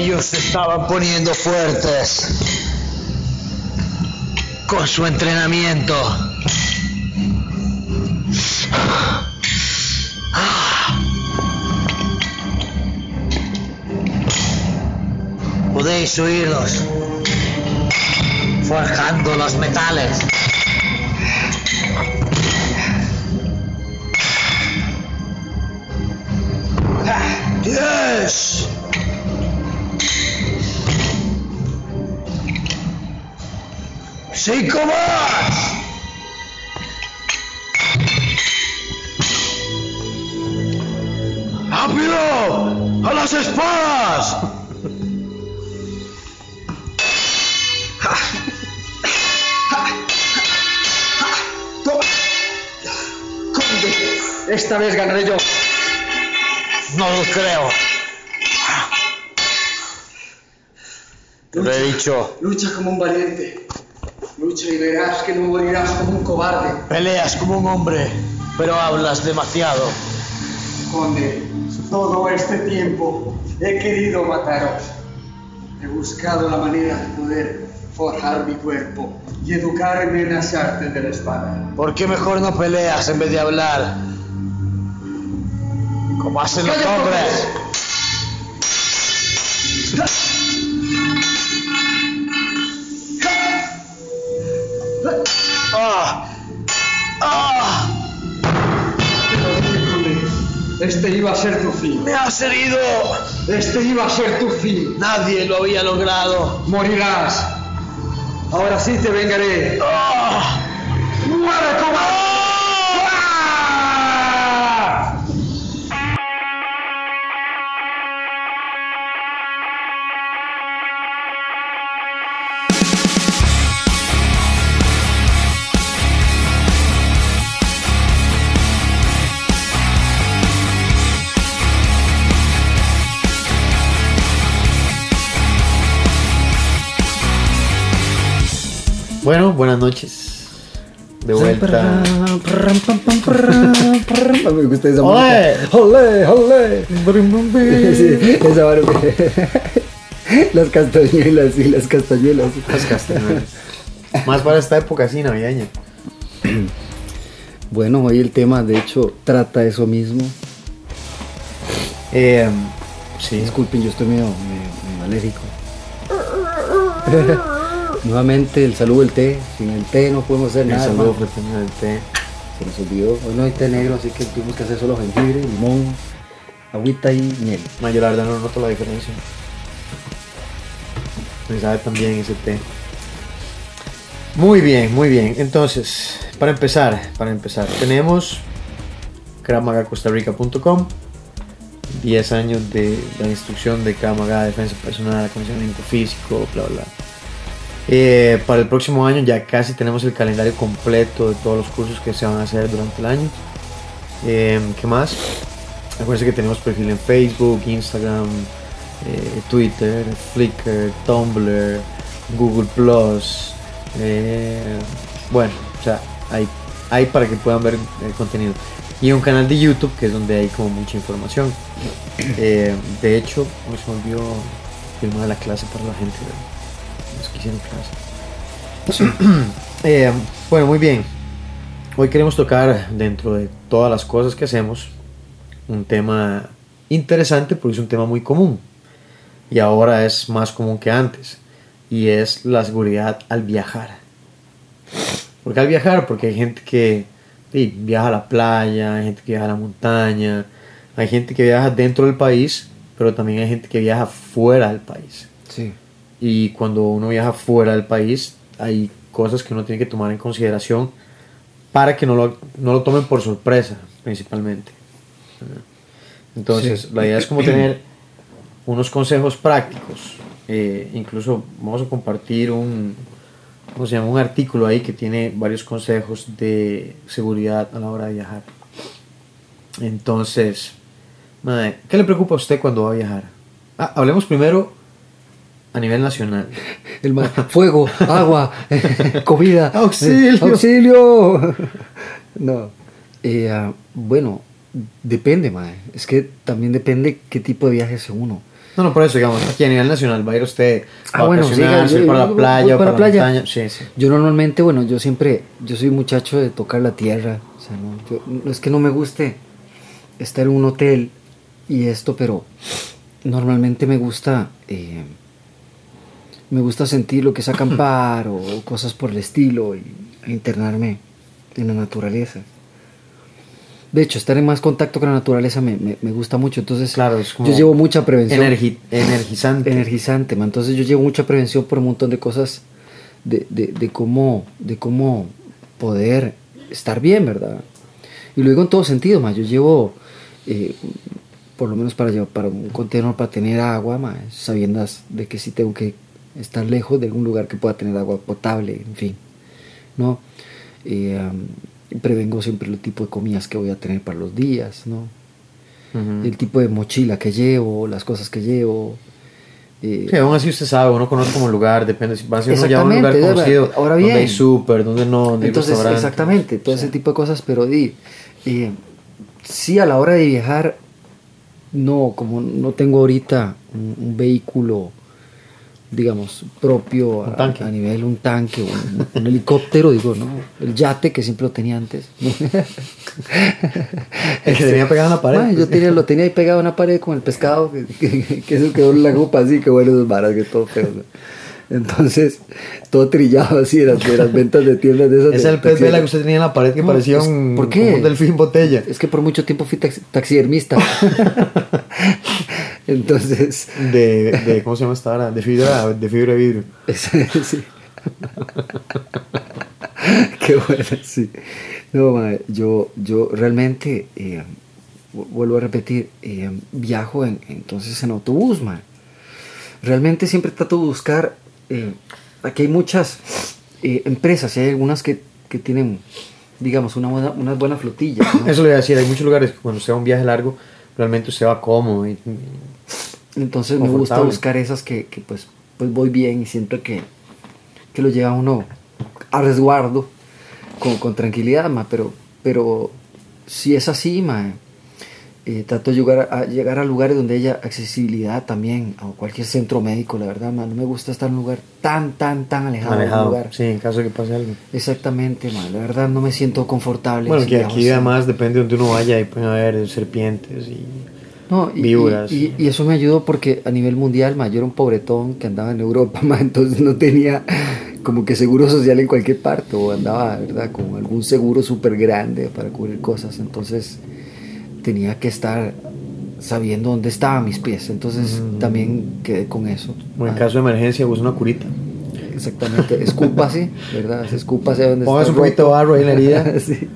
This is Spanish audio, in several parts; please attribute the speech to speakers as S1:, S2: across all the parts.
S1: Ellos se estaban poniendo fuertes con su entrenamiento. Podéis oírlos forjando los metales. ¡Diez! ¡Cinco más! ¡Rápido! ¡A las espadas!
S2: Conde, esta vez ganaré yo.
S1: No lo creo. Te lo he dicho.
S2: Lucha como un valiente. Lucha y verás que no morirás como un cobarde.
S1: Peleas como un hombre, pero hablas demasiado.
S2: Conde, todo este tiempo he querido mataros. He buscado la manera de poder forjar mi cuerpo y educarme en las artes de la espada.
S1: ¿Por qué mejor no peleas en vez de hablar? Como hacen los
S2: ¡Calla,
S1: hombres. ¡Ah! ¡Ah!
S2: Este iba a ser tu fin.
S1: ¡Me has herido!
S2: Este iba a ser tu fin.
S1: Nadie lo había logrado.
S2: Morirás. Ahora sí te vengaré.
S1: ¡Ah!
S2: ¡Muere, cobarde!
S3: Buenas noches. De vuelta.
S4: Me gusta esa
S3: Olé.
S4: ¡Olé, olé! Sí, esa vara. Las castañuelas, sí, las castañuelas.
S3: Las castañuelas. Más para esta época así navideña.
S4: Bueno, hoy el tema, de hecho, trata eso mismo.
S3: Eh, sí.
S4: Disculpen, yo estoy medio, medio- medio alérgico. Nuevamente, el saludo del té. Sin el té no podemos hacer
S3: El
S4: nada.
S3: saludo
S4: hermano.
S3: fraternal del té.
S4: Se nos olvidó. Hoy no hay té negro, así que tuvimos que hacer solo jengibre, limón, agüita y miel.
S3: Ma, yo la verdad no noto la diferencia. Me sabe también ese té. Muy bien, muy bien. Entonces, para empezar, para empezar, tenemos KravMagaCostaRica.com 10 años de la instrucción de Krav Maga, defensa personal, acondicionamiento físico, bla, bla. Eh, para el próximo año ya casi tenemos el calendario completo de todos los cursos que se van a hacer durante el año. Eh, ¿Qué más? Acuérdense que tenemos perfil en Facebook, Instagram, eh, Twitter, Flickr, Tumblr, Google Plus. eh, bueno, o sea, hay, hay para que puedan ver el contenido. Y un canal de YouTube que es donde hay como mucha información. De hecho, me se me olvidó filmar la clase para la gente, clase. Eh, bueno, muy bien. Hoy queremos tocar dentro de todas las cosas que hacemos un tema interesante porque es un tema muy común y ahora es más común que antes y es la seguridad al viajar. ¿Por qué al viajar? Porque hay gente que sí, viaja a la playa, hay gente que viaja a la montaña, hay gente que viaja dentro del país, pero también hay gente que viaja fuera del país.
S4: Sí.
S3: Y cuando uno viaja fuera del país, hay cosas que uno tiene que tomar en consideración para que no lo, no lo tomen por sorpresa, principalmente. Entonces,
S4: Sí.
S3: la idea es como tener unos consejos prácticos. Eh, incluso vamos a compartir un, ¿cómo se llama? un artículo ahí que tiene varios consejos de seguridad a la hora de viajar. Entonces, madre, ¿qué le preocupa a usted cuando va a viajar? Ah, hablemos primero a nivel nacional.
S4: El ma- fuego, agua, comida.
S3: Auxilio.
S4: ¡Auxilio! No. Eh, ah, bueno, depende, mae. Es que también depende qué tipo de viaje hace uno.
S3: No, no, por eso, digamos, aquí a nivel nacional va a ir usted a
S4: Ah, bueno, sí, yo-
S3: ir para la playa, o
S4: para
S3: para,
S4: la
S3: la
S4: playa.
S3: montaña. Sí, sí.
S4: Yo normalmente, bueno, yo siempre, yo soy muchacho de tocar la tierra. O sea, no, yo- no es que no me guste estar en un hotel y esto, pero normalmente me gusta, eh, me gusta sentir lo que es acampar o cosas por el estilo y e internarme en la naturaleza. De hecho, estar en más contacto con la naturaleza me, me- me gusta mucho. Entonces,
S3: Claro, es como
S4: yo llevo mucha prevención
S3: Energi- energizante.
S4: energizante, man. Entonces yo llevo mucha prevención por un montón de cosas de, de, de cómo, de cómo poder estar bien, ¿verdad? Y lo digo en todo sentido, man. Yo llevo, eh, por lo menos para llevar para un contenedor para tener agua, man, sabiendas de que sí tengo que estar lejos de algún lugar que pueda tener agua potable, en fin, ¿no? Eh, prevengo siempre el tipo de comidas que voy a tener para los días, ¿no? El tipo de mochila que llevo, las cosas que llevo. eh,
S3: Sí, aún así usted sabe, uno conoce como lugar, depende si va a un lugar conocido,
S4: ahora
S3: donde
S4: bien.
S3: hay súper, donde no, donde
S4: entonces, exactamente, todo
S3: Sí.
S4: ese tipo de cosas, pero di, eh, sí a la hora de viajar, no, como no tengo ahorita un, un vehículo, digamos, propio a, a nivel, un tanque, un, un helicóptero, digo, ¿no? El yate que siempre lo tenía antes.
S3: El que tenía pegado en la pared.
S4: Yo tenía, lo tenía ahí pegado en una pared con el pescado, que, que, que eso quedó en la copa así, que bueno, esos varas, que todo feo. ¿no? Entonces, todo trillado así de las, de las ventas de tiendas de esas.
S3: Es
S4: de
S3: el pez vela que usted tenía en la pared que
S4: No,
S3: parecía
S4: es-
S3: un,
S4: ¿por qué?
S3: un delfín botella.
S4: Es que por mucho tiempo fui taxi- taxidermista. Entonces,
S3: De, de, ¿cómo se llama esta hora? De fibra, de fibra de vidrio.
S4: sí. Qué bueno, sí. No, mae, yo, yo realmente, eh, vu- vuelvo a repetir, eh, viajo en, entonces en autobús, mae. Realmente siempre trato de buscar, eh, aquí hay muchas empresas, hay algunas que, que tienen, digamos, una buena, una buena flotilla. ¿no?
S3: Eso le iba a decir, hay muchos lugares que cuando usted va a un viaje largo, realmente usted va cómodo. Y,
S4: Entonces me gusta buscar esas que, que, pues, pues voy bien y siento que, que lo lleva uno a resguardo con, con tranquilidad, ma, pero, pero si es así, ma, eh, trato de llegar a, llegar a lugares donde haya accesibilidad también, a cualquier centro médico, la verdad, ma, no me gusta estar en un lugar tan, tan, tan alejado, del
S3: manejado.
S4: lugar.
S3: Sí, en caso de que pase algo.
S4: Exactamente, ma, la verdad no me siento confortable.
S3: Bueno, que aquí
S4: así.
S3: además depende de donde uno vaya, ahí pueden haber serpientes y...
S4: No, y,
S3: víboras.
S4: Y, eso me ayudó porque a nivel mundial, ma, yo era un pobretón que andaba en Europa, ma, entonces no tenía como que seguro social en cualquier parte, o andaba, ¿verdad? Con algún seguro súper grande para cubrir cosas, entonces tenía que estar sabiendo dónde estaban mis pies, entonces
S3: Mm.
S4: también quedé con eso.
S3: O en
S4: Ah,
S3: caso de emergencia, usa una curita.
S4: Exactamente, escúpase, ¿verdad? Escúpase donde está
S3: un poquito de barro ahí en la herida.
S4: Sí.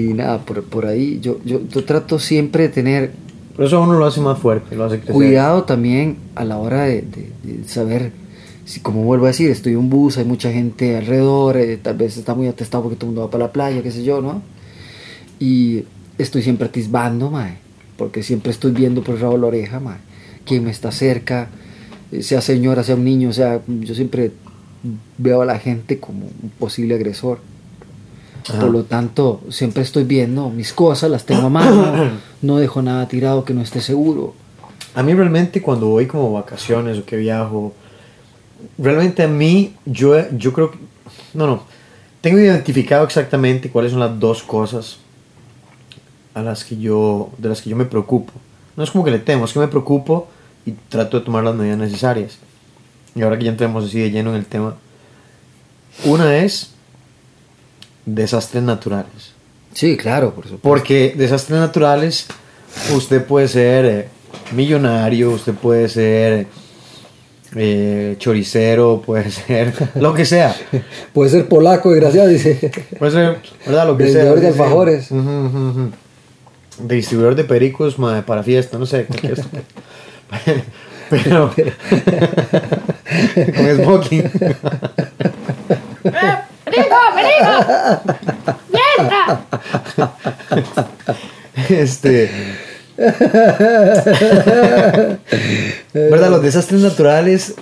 S4: Y nada, por, por ahí yo, yo, yo trato siempre de tener
S3: Pero eso uno lo hace más fuerte, lo hace crecer.
S4: Cuidado también a la hora de, de- de saber, si como vuelvo a decir, estoy en un bus, hay mucha gente alrededor, eh, tal vez está muy atestado porque todo el mundo va para la playa, qué sé yo, ¿no? Y estoy siempre atisbando, mae, porque siempre estoy viendo por el rabo de la oreja, mae, quién me está cerca, eh, sea señora, sea un niño, o sea, yo siempre veo a la gente como un posible agresor.
S3: Ajá.
S4: Por lo tanto, siempre estoy viendo mis cosas, las tengo a mano, no dejo nada tirado que no esté seguro.
S3: A mí realmente cuando voy como vacaciones o que viajo, realmente a mí, yo, yo creo que, no, no, tengo identificado exactamente cuáles son las dos cosas a las que yo, de las que yo me preocupo. No es como que le temo, es que me preocupo y trato de tomar las medidas necesarias. Y ahora que ya entremos así de lleno en el tema, una es desastres naturales.
S4: Sí, claro, por supuesto.
S3: Porque desastres naturales, usted puede ser eh, millonario, usted puede ser eh, choricero, puede ser lo que sea.
S4: Puede ser polaco, desgraciado, dice.
S3: Puede ser, ¿verdad? Lo que sea.
S4: de alfajores.
S3: Distribuidor de pericos para fiesta, no sé. Pero. con smoking.
S5: ¡Perico, perico! ¡Fiesta!
S3: Este. ¿Verdad? Los desastres naturales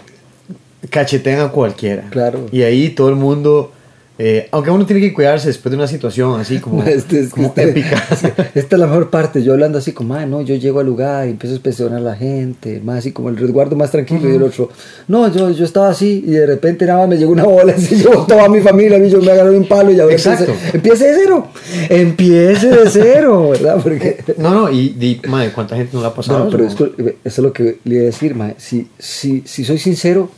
S3: cachetean a cualquiera.
S4: Claro.
S3: Y ahí todo el mundo Eh, aunque uno tiene que cuidarse después de una situación así como,
S4: Este es-
S3: como
S4: este-
S3: épica.
S4: Esta es la mejor parte. Yo hablando así como, "Ah, no, yo llego al lugar y empiezo a inspeccionar a la gente, más así como el resguardo más tranquilo. Y el otro, no, yo, yo estaba así y de repente nada más me llegó una bola y llevó toda mi familia. Y yo me agarré un palo y ahora
S3: Exacto.
S4: empiece, empiece de cero. Empiece de cero, ¿verdad? Porque.
S3: No, no, y, y madre, ¿cuánta gente no le ha pasado?
S4: Bueno, pero
S3: eso?
S4: es que- eso es lo que le iba a decir, mae. Si, si, si soy sincero,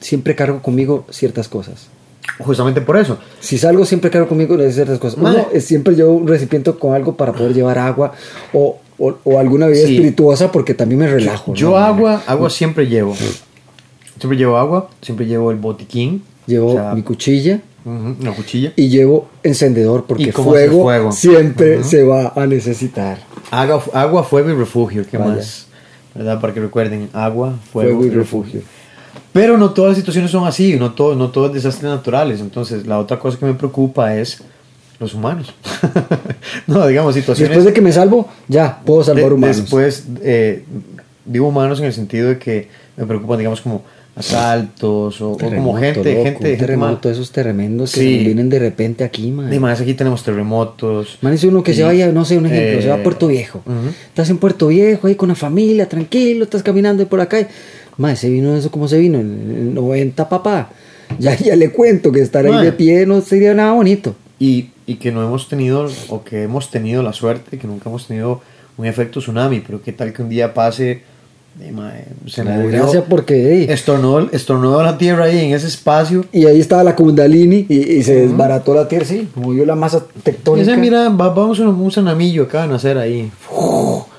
S4: siempre cargo conmigo ciertas cosas.
S3: Justamente por eso.
S4: Si salgo, siempre cargo conmigo ciertas cosas. Uno siempre llevo un recipiente con algo para poder llevar agua o, o, o alguna bebida
S3: Sí.
S4: espirituosa porque también me relajo.
S3: Yo
S4: ¿no?
S3: agua, agua siempre llevo. Siempre llevo agua, siempre llevo el botiquín.
S4: Llevo
S3: o sea,
S4: mi cuchilla
S3: una cuchilla.
S4: y llevo encendedor porque
S3: ¿Y cómo hacer
S4: fuego,
S3: fuego?
S4: siempre se va a necesitar.
S3: Agua, agua, fuego y refugio, ¿qué
S4: Vaya.
S3: más? ¿Verdad? Para que recuerden, agua, fuego,
S4: Fuego, y
S3: y
S4: refugio.
S3: Pero no todas las situaciones son así, no todo, no todo es desastres naturales. Entonces, la otra cosa que me preocupa es los humanos. no, digamos, situaciones...
S4: Después de que me salvo, ya puedo salvar
S3: de-
S4: humanos.
S3: Después, eh, digo humanos en el sentido de que me preocupan, digamos, como asaltos o, o como gente,
S4: loco,
S3: gente,
S4: terremoto, esos tremendos que
S3: Sí.
S4: se vienen de repente aquí, man.
S3: Y más, aquí tenemos terremotos.
S4: Man, es uno que se
S3: Y-
S4: vaya, no sé, un ejemplo, se va a
S3: eh,
S4: Puerto Viejo.
S3: ujú.
S4: Estás en Puerto Viejo ahí con la familia, tranquilo, estás caminando por acá. y, Mae, se vino eso como se vino, en el 90, papá. Ya, ya le cuento que estar ahí de pie no sería nada bonito.
S3: Y, y que no hemos tenido, o que hemos tenido la suerte, que nunca hemos tenido un efecto tsunami, pero qué tal que un día pase, eh, se movió,
S4: desgracia porque ey,
S3: estornudó, estornudó la tierra ahí en ese espacio.
S4: y ahí estaba la Kundalini y, y se desbarató la tierra, sí, movió la masa tectónica.
S3: dice, mira, va- vamos a un, un tsunamillo, acaba de nacer ahí,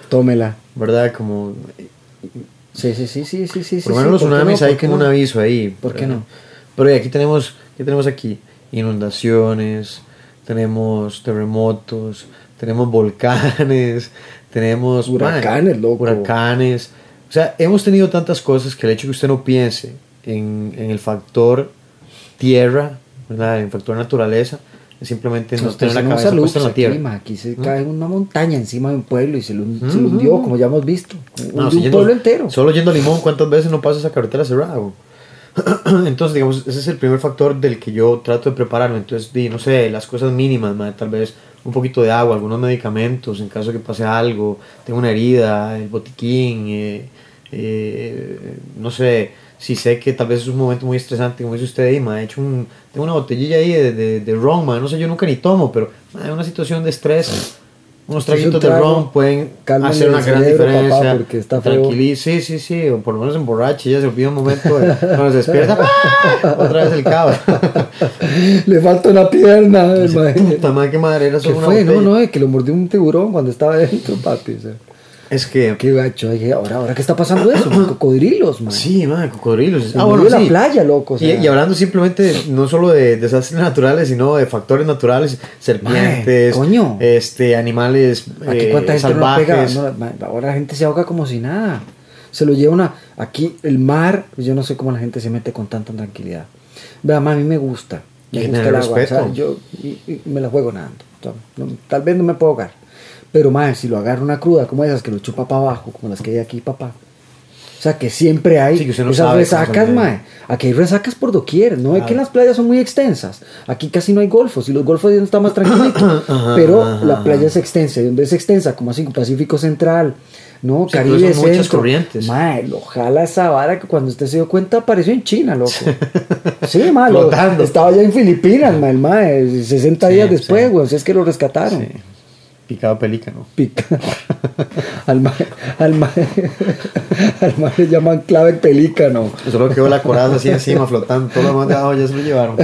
S4: Tómela.
S3: ¿verdad? Como,
S4: Sí, sí, sí, sí, sí, sí.
S3: por lo
S4: sí,
S3: menos los
S4: ¿por qué
S3: tsunamis
S4: no?
S3: hay
S4: ¿Por qué
S3: como
S4: no?
S3: un aviso ahí.
S4: ¿Por qué no?
S3: Pero aquí tenemos, ¿qué tenemos aquí? Inundaciones, tenemos terremotos, tenemos volcanes, tenemos
S4: Huracanes, loco.
S3: huracanes. O sea, hemos tenido tantas cosas que el hecho que usted no piense en, en el factor tierra, ¿verdad? en el factor naturaleza, simplemente no tener la
S4: no
S3: cabeza
S4: usa
S3: puesta en la tierra.
S4: aquí, se cae una montaña encima de un pueblo y se lo, se lo hundió, como ya hemos visto.
S3: No,
S4: Hundió
S3: si
S4: un
S3: yendo-
S4: pueblo entero.
S3: Solo yendo a Limón, ¿cuántas veces no pasa esa carretera cerrada? Entonces, digamos, ese es el primer factor del que yo trato de prepararme. Entonces, di, no sé, las cosas mínimas, ma, tal vez un poquito de agua, algunos medicamentos en caso de que pase algo, tengo una herida, el botiquín, eh, eh, no sé, si sé que tal vez es un momento muy estresante, como dice usted ahí, ma, he hecho un, tengo una botellilla ahí de, de, de ron, no sé, yo nunca ni tomo, pero en una situación de estrés, unos traguitos de ron pueden hacer una gran
S4: cerebro, papá,
S3: diferencia.
S4: porque está feo.
S3: Tranquili- Sí, sí, sí, o por lo menos emborrache, ya se olvida un momento, de- cuando se despierta, ¡ah! otra vez el cabrón.
S4: Le falta una pierna.
S3: Puta madre, qué madre, era
S4: ¿Qué
S3: solo una
S4: fue? No, no, es que lo mordió un tiburón cuando estaba dentro, papi. o sea.
S3: Es que,
S4: Qué gacho. dije, ahora, ahora, ¿qué está pasando eso? Cocodrilos, man.
S3: sí, madre, cocodrilos. Ah, bueno,
S4: la
S3: sí.
S4: playa, loco. o
S3: Y,
S4: sea.
S3: y hablando simplemente no solo de desastres naturales, sino de factores naturales, serpientes,
S4: coño.
S3: este, animales
S4: Aquí
S3: eh,
S4: cuánta gente no pega.
S3: salvajes.
S4: No, ma- ahora la gente se ahoga como si nada. Se lo lleva una. Aquí el mar, yo no sé cómo la gente se mete con tanta tranquilidad. Vea, a mí me gusta. Me gusta el agua.
S3: respeto.
S4: o sea, yo y- y me la juego nadando. O sea, no- tal vez no me puedo ahogar. Pero más, si lo agarro una cruda como esas que lo chupa para abajo, como las que hay aquí, papá. O sea, que siempre hay
S3: Sí, que no
S4: esas resacas, mae. Aquí hay resacas por doquier. No es que las playas son muy extensas. Aquí casi no hay golfos. Y los golfos ya está más tranquilito.
S3: Ajá,
S4: pero
S3: ajá,
S4: la
S3: ajá.
S4: playa es extensa. Y donde es extensa, como así, Pacífico Central, ¿no?
S3: Sí,
S4: Caribe
S3: son muchas corrientes.
S4: Mae, lo jala esa vara que cuando usted se dio cuenta apareció en China, loco. Sí, mae. estaba ya en Filipinas, mae, el mae. 60
S3: Sí,
S4: días después, güey. o sea, es que lo rescataron.
S3: Picado pelícano.
S4: Pica. al mae, al mae, al mae le llaman clave pelícano.
S3: Solo quedó la coraza así encima flotando. Todo lo de abajo ya se lo llevaron.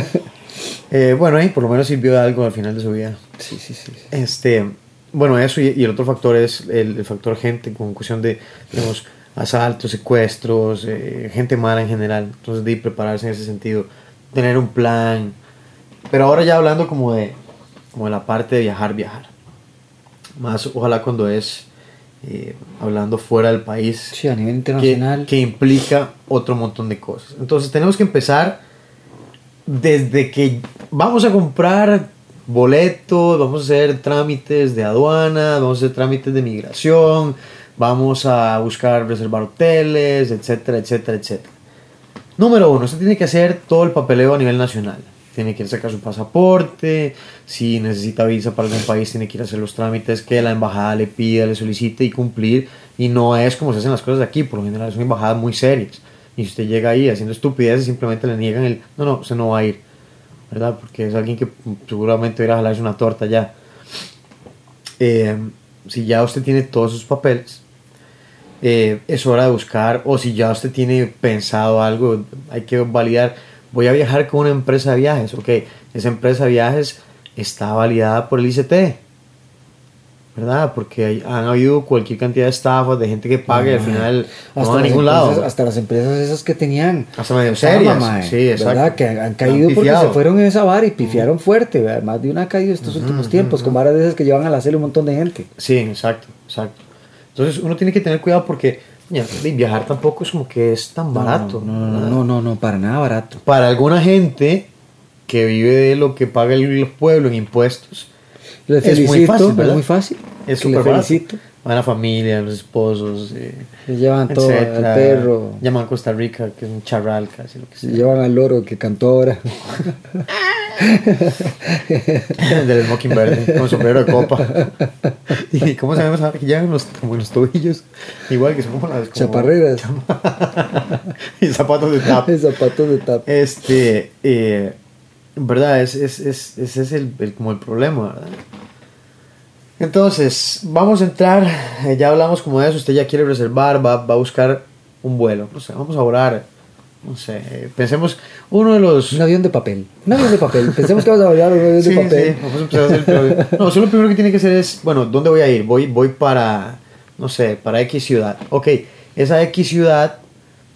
S3: Eh, bueno, ahí por lo menos sirvió de algo al final de su vida.
S4: Sí, sí, sí. sí.
S3: Este, bueno, eso y, y el otro factor es el, el factor gente, con cuestión de, digamos, asaltos, secuestros, eh, gente mala en general. Entonces, de prepararse en ese sentido, tener un plan. Pero ahora ya hablando como de, como de la parte de viajar, viajar. Más ojalá cuando es eh, hablando fuera del país
S4: Sí, a nivel
S3: que,
S4: internacional.
S3: que implica otro montón de cosas. Entonces tenemos que empezar desde que vamos a comprar boletos, vamos a hacer trámites de aduana, vamos a hacer trámites de migración, vamos a buscar reservar hoteles, etcétera, etcétera, etcétera. Número uno, usted tiene que hacer todo el papeleo a nivel nacional. Tiene que ir a sacar su pasaporte, si necesita visa para algún país, tiene que ir a hacer los trámites que la embajada le pida, le solicite y cumplir. Y no es como se hacen las cosas aquí, por lo general son embajadas muy serias. Y si usted llega ahí haciendo estupideces, simplemente le niegan el, no, no, usted no va a ir, ¿verdad? Porque es alguien que seguramente va a a jalarse una torta ya. Eh, si ya usted tiene todos sus papeles, eh, es hora de buscar, o si ya usted tiene pensado algo, hay que validar, voy a viajar con una empresa de viajes, ok, esa empresa de viajes está validada por el ICT, ¿verdad? Porque hay- han habido cualquier cantidad de estafas, de gente que paga y al final no a ningún lado.
S4: Hasta las empresas esas que tenían.
S3: Hasta medio serias,
S4: mae,
S3: sí, exacto.
S4: ¿verdad? Que han, han
S3: Han
S4: caído porque
S3: pifiado.
S4: se fueron en esa vara y pifiaron fuerte. ¿verdad? Más de una ha caído estos últimos tiempos, con varas de esas que llevan a la cele un montón de gente.
S3: Sí, exacto, exacto. Entonces uno tiene que tener cuidado porque de viajar tampoco es como que es tan barato.
S4: No, no, no, no, para nada barato.
S3: Para alguna gente que vive de lo que paga el, los pueblos en impuestos, Es muy fácil,
S4: es muy fácil.
S3: es súper
S4: felicito.
S3: Van la familia, los esposos, eh,
S4: Se llevan todo perro,
S3: Llaman a Costa Rica, que es un charral casi lo que
S4: se
S3: sea.
S4: llevan al loro que cantó ahora.
S3: Del Mockingbird, con sombrero de copa. ¿Y cómo sabemos ahora que llevan los, como los tobillos? Igual que son como las... como-
S4: Chaparreras,
S3: y zapatos de tap.
S4: zapatos de tap.
S3: Este, eh, ¿verdad? Es, es, es, ese es el, el- como el problema, ¿verdad? Entonces, vamos a entrar, eh, ya hablamos como de eso, usted ya quiere reservar, va, va a buscar un vuelo, no sé, vamos a orar, no sé, pensemos, uno de los...
S4: Un avión de papel. Un avión de papel. Pensemos que vamos a de un avión
S3: Sí,
S4: de papel.
S3: sí, vamos a empezar a hacer. No, eso lo primero que tiene que hacer es, bueno, ¿dónde voy a ir? Voy, voy para, no sé, para X ciudad. Ok, esa X ciudad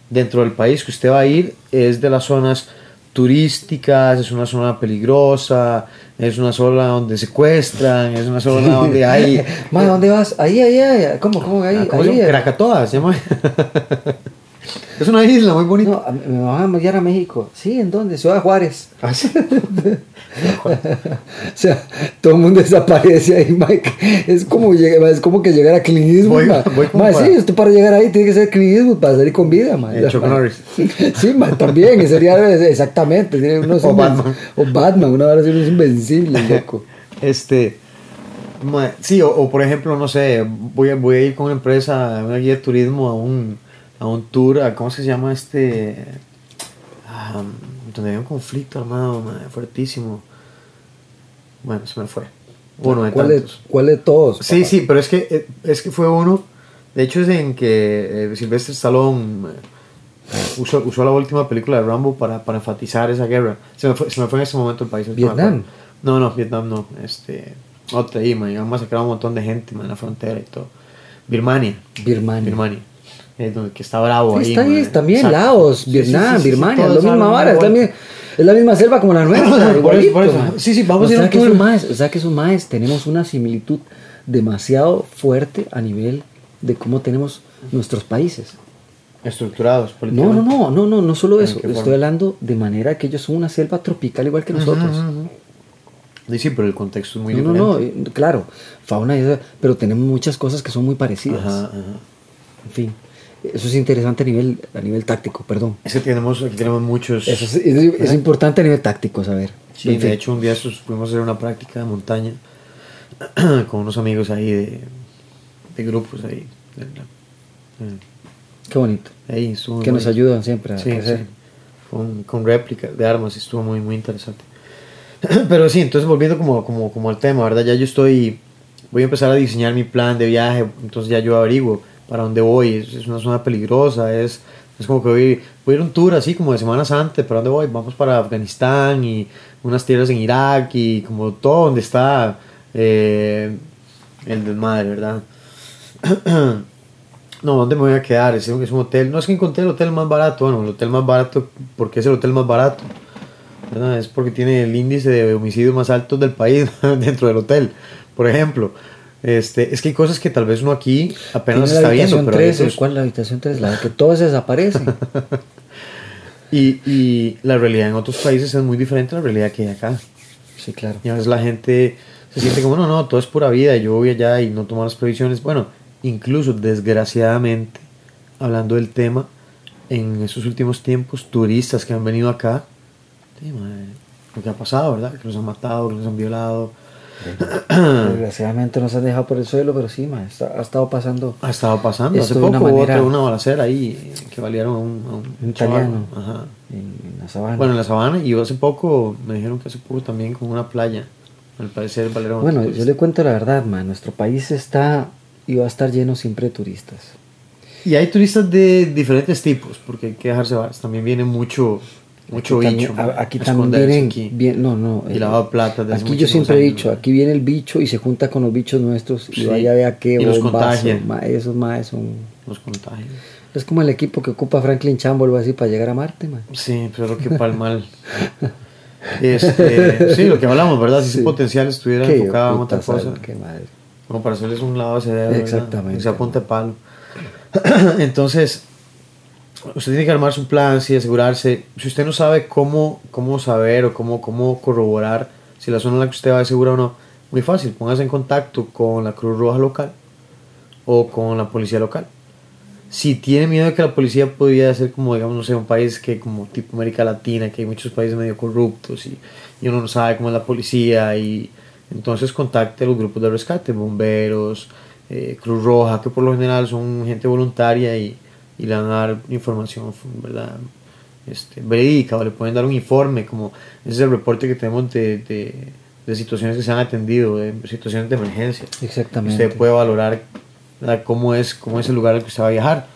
S3: dentro del país que usted va a ir es de las zonas turísticas, es una zona peligrosa, es una zona donde secuestran, es una zona donde hay...
S4: Ma, ¿dónde vas? Ahí, ahí, ahí. ¿Cómo, cómo? Ahí,
S3: Ah, ¿Cómo
S4: ahí.
S3: llama? Krakatoa, se llama. es una isla muy bonita.
S4: No, me van a enviar a México. Sí, ¿en dónde? Ciudad Juárez.
S3: Ah, sí.
S4: O sea, todo el mundo desaparece ahí, Mike. Es como, es como que llegar a Clint Eastwood,
S3: Voy-
S4: ma.
S3: voy como
S4: Ma,
S3: para-
S4: sí, usted para llegar ahí tiene que ser Clint Eastwood para salir con vida, ma.
S3: Eh, Chuck. Norris.
S4: Sí, ma, también, sería exactamente. tiene unos
S3: O Batman.
S4: O Batman, una unos invencibles, loco.
S3: Este. ma- Sí, o, o por ejemplo, no sé, voy a, voy a ir con una empresa, una guía de turismo a un, a un tour, a, ¿cómo es que se llama este? Ah, donde hay un conflicto armado, ma, fuertísimo. Bueno, se me fue. Uno de
S4: ¿Cuál de,
S3: tantos.
S4: ¿Cuál de todos?
S3: Sí,
S4: papá?
S3: sí, pero es que, eh, es que fue uno. De hecho, es en que eh, Sylvester Stallone eh, usó, usó la última película de Rambo para, para enfatizar esa guerra. Se me, fue, se me fue en ese momento el país.
S4: ¿Vietnam?
S3: No, no, Vietnam no. Este, otra ahí, man. Iban a masacrar a un montón de gente man, en la frontera y todo. Birmania.
S4: Birmania.
S3: Birmania. Es donde que está bravo
S4: Sí,
S3: ahí.
S4: está ahí,
S3: man.
S4: también
S3: Exacto.
S4: Laos, Vietnam,
S3: sí, sí, sí,
S4: Birmania, es la misma vara, es la,
S3: vuelta.
S4: mi- es la misma selva como la nuestra.
S3: Por eso,
S4: igualito,
S3: por eso. Sí, sí, vamos
S4: o
S3: a ir
S4: que esos maes, o sea que esos maes tenemos una similitud demasiado fuerte a nivel de cómo tenemos nuestros países.
S3: Estructurados
S4: No,
S3: políticamente.
S4: no, no, no, no, no solo
S3: ¿En
S4: eso. Estoy
S3: forma?
S4: hablando de manera que ellos son una selva tropical igual que nosotros.
S3: Ujú. Sí, sí, pero el contexto es muy
S4: no, no,
S3: diferente.
S4: no, eh, claro, fauna, y eso, pero tenemos muchas cosas que son muy parecidas.
S3: Ajá, ajá.
S4: En fin, eso es interesante a nivel, a nivel táctico, perdón.
S3: Es que tenemos, aquí tenemos muchos.
S4: Eso es, es- es importante a nivel táctico saber.
S3: Sí,
S4: En
S3: de
S4: fin.
S3: hecho un día fuimos a hacer una práctica de montaña con unos amigos ahí de, de grupos ahí.
S4: Qué bonito.
S3: ahí estuvo
S4: Que
S3: muy-
S4: nos ayudan siempre a
S3: Sí,
S4: crecer.
S3: sí. Con, con réplicas de armas, estuvo muy, muy interesante. Pero sí, entonces volviendo como, como, como al tema, ¿verdad? Ya yo estoy, voy a empezar a diseñar mi plan de viaje, entonces ya yo averiguo para dónde voy, es, una zona peligrosa, es, es como que voy, voy a ir un tour así como de Semana Santa, ¿para dónde voy? Vamos para Afganistán y unas tierras en Irak y como todo donde está eh, el desmadre, ¿verdad? No, ¿dónde me voy a quedar? Es un, es un hotel. No es que encontré el hotel más barato. Bueno, el hotel más barato, ¿por qué es el hotel más barato? Es porque tiene el índice de homicidio más alto del país dentro del hotel. Por ejemplo, este, es que hay cosas que tal vez uno aquí apenas
S4: Tiene
S3: está
S4: la
S3: viendo. Pero hay
S4: 3,
S3: otros-
S4: ¿cuál es la habitación 3? La que todos desaparecen.
S3: y, y la realidad en otros países es muy diferente a la realidad que hay acá.
S4: sí, claro.
S3: Y a veces la gente se siente como, no, no, todo es pura vida, yo voy allá y no tomo las previsiones. Bueno, incluso desgraciadamente, hablando del tema, en estos últimos tiempos, turistas que han venido acá, sí, madre, lo que ha pasado, ¿verdad? Que los han matado, que los han violado.
S4: Desgraciadamente nos han dejado por el suelo, pero sí, ma, está- ha estado pasando.
S3: Ha estado pasando. Hace poco
S4: una
S3: hubo
S4: manera-
S3: otra- una balacera ahí que valieron a un, a un
S4: Un
S3: chaval.
S4: italiano.
S3: Ajá.
S4: En, la sabana.
S3: Bueno, en la sabana y hace poco, me dijeron que hace poco también con una playa. Al parecer valieron
S4: Bueno, yo le cuento la verdad, man. Nuestro país está y va a estar lleno siempre de turistas.
S3: Y hay turistas de diferentes tipos, porque hay que dejarse. También viene mucho, mucho
S4: aquí
S3: bicho.
S4: también, a- aquí
S3: a
S4: también vienen,
S3: aquí.
S4: bien- no, no.
S3: Y lavado de plata
S4: Aquí yo siempre he dicho, aquí viene el bicho y se junta con los bichos nuestros y
S3: Sí,
S4: vaya a ver qué
S3: y los contagia.
S4: esos más son.
S3: Los contagios.
S4: Es como el equipo que ocupa Franklin Chambo algo así para llegar a Marte, man.
S3: Sí, pero lo que para el mal. Este, sí, lo que hablamos, ¿verdad? Si
S4: Sí.
S3: ese potencial estuviera
S4: Qué
S3: enfocado en otra cosa,
S4: qué madre.
S3: como para hacerles un lado cerebro, ¿verdad?
S4: Exactamente.
S3: Se apunte palo. Entonces, usted tiene que armar su plan, sí, asegurarse. Si usted no sabe cómo, cómo saber o cómo, cómo corroborar si la zona en la que usted va es segura o no, muy fácil, póngase en contacto con la Cruz Roja local o con la policía local. Si tiene miedo de que la policía podría ser como, digamos, no sé, un país que como tipo América Latina, que hay muchos países medio corruptos y, y uno no sabe cómo es la policía y entonces contacte a los grupos de rescate, bomberos, eh, Cruz Roja, que por lo general son gente voluntaria y, y le van a dar información, ¿verdad? Este, verídica o le pueden dar un informe, como ese es el reporte que tenemos de, de, de situaciones que se han atendido, de situaciones de emergencia.
S4: Exactamente.
S3: Usted puede valorar ¿verdad? cómo es, cómo es el lugar al que usted va a viajar.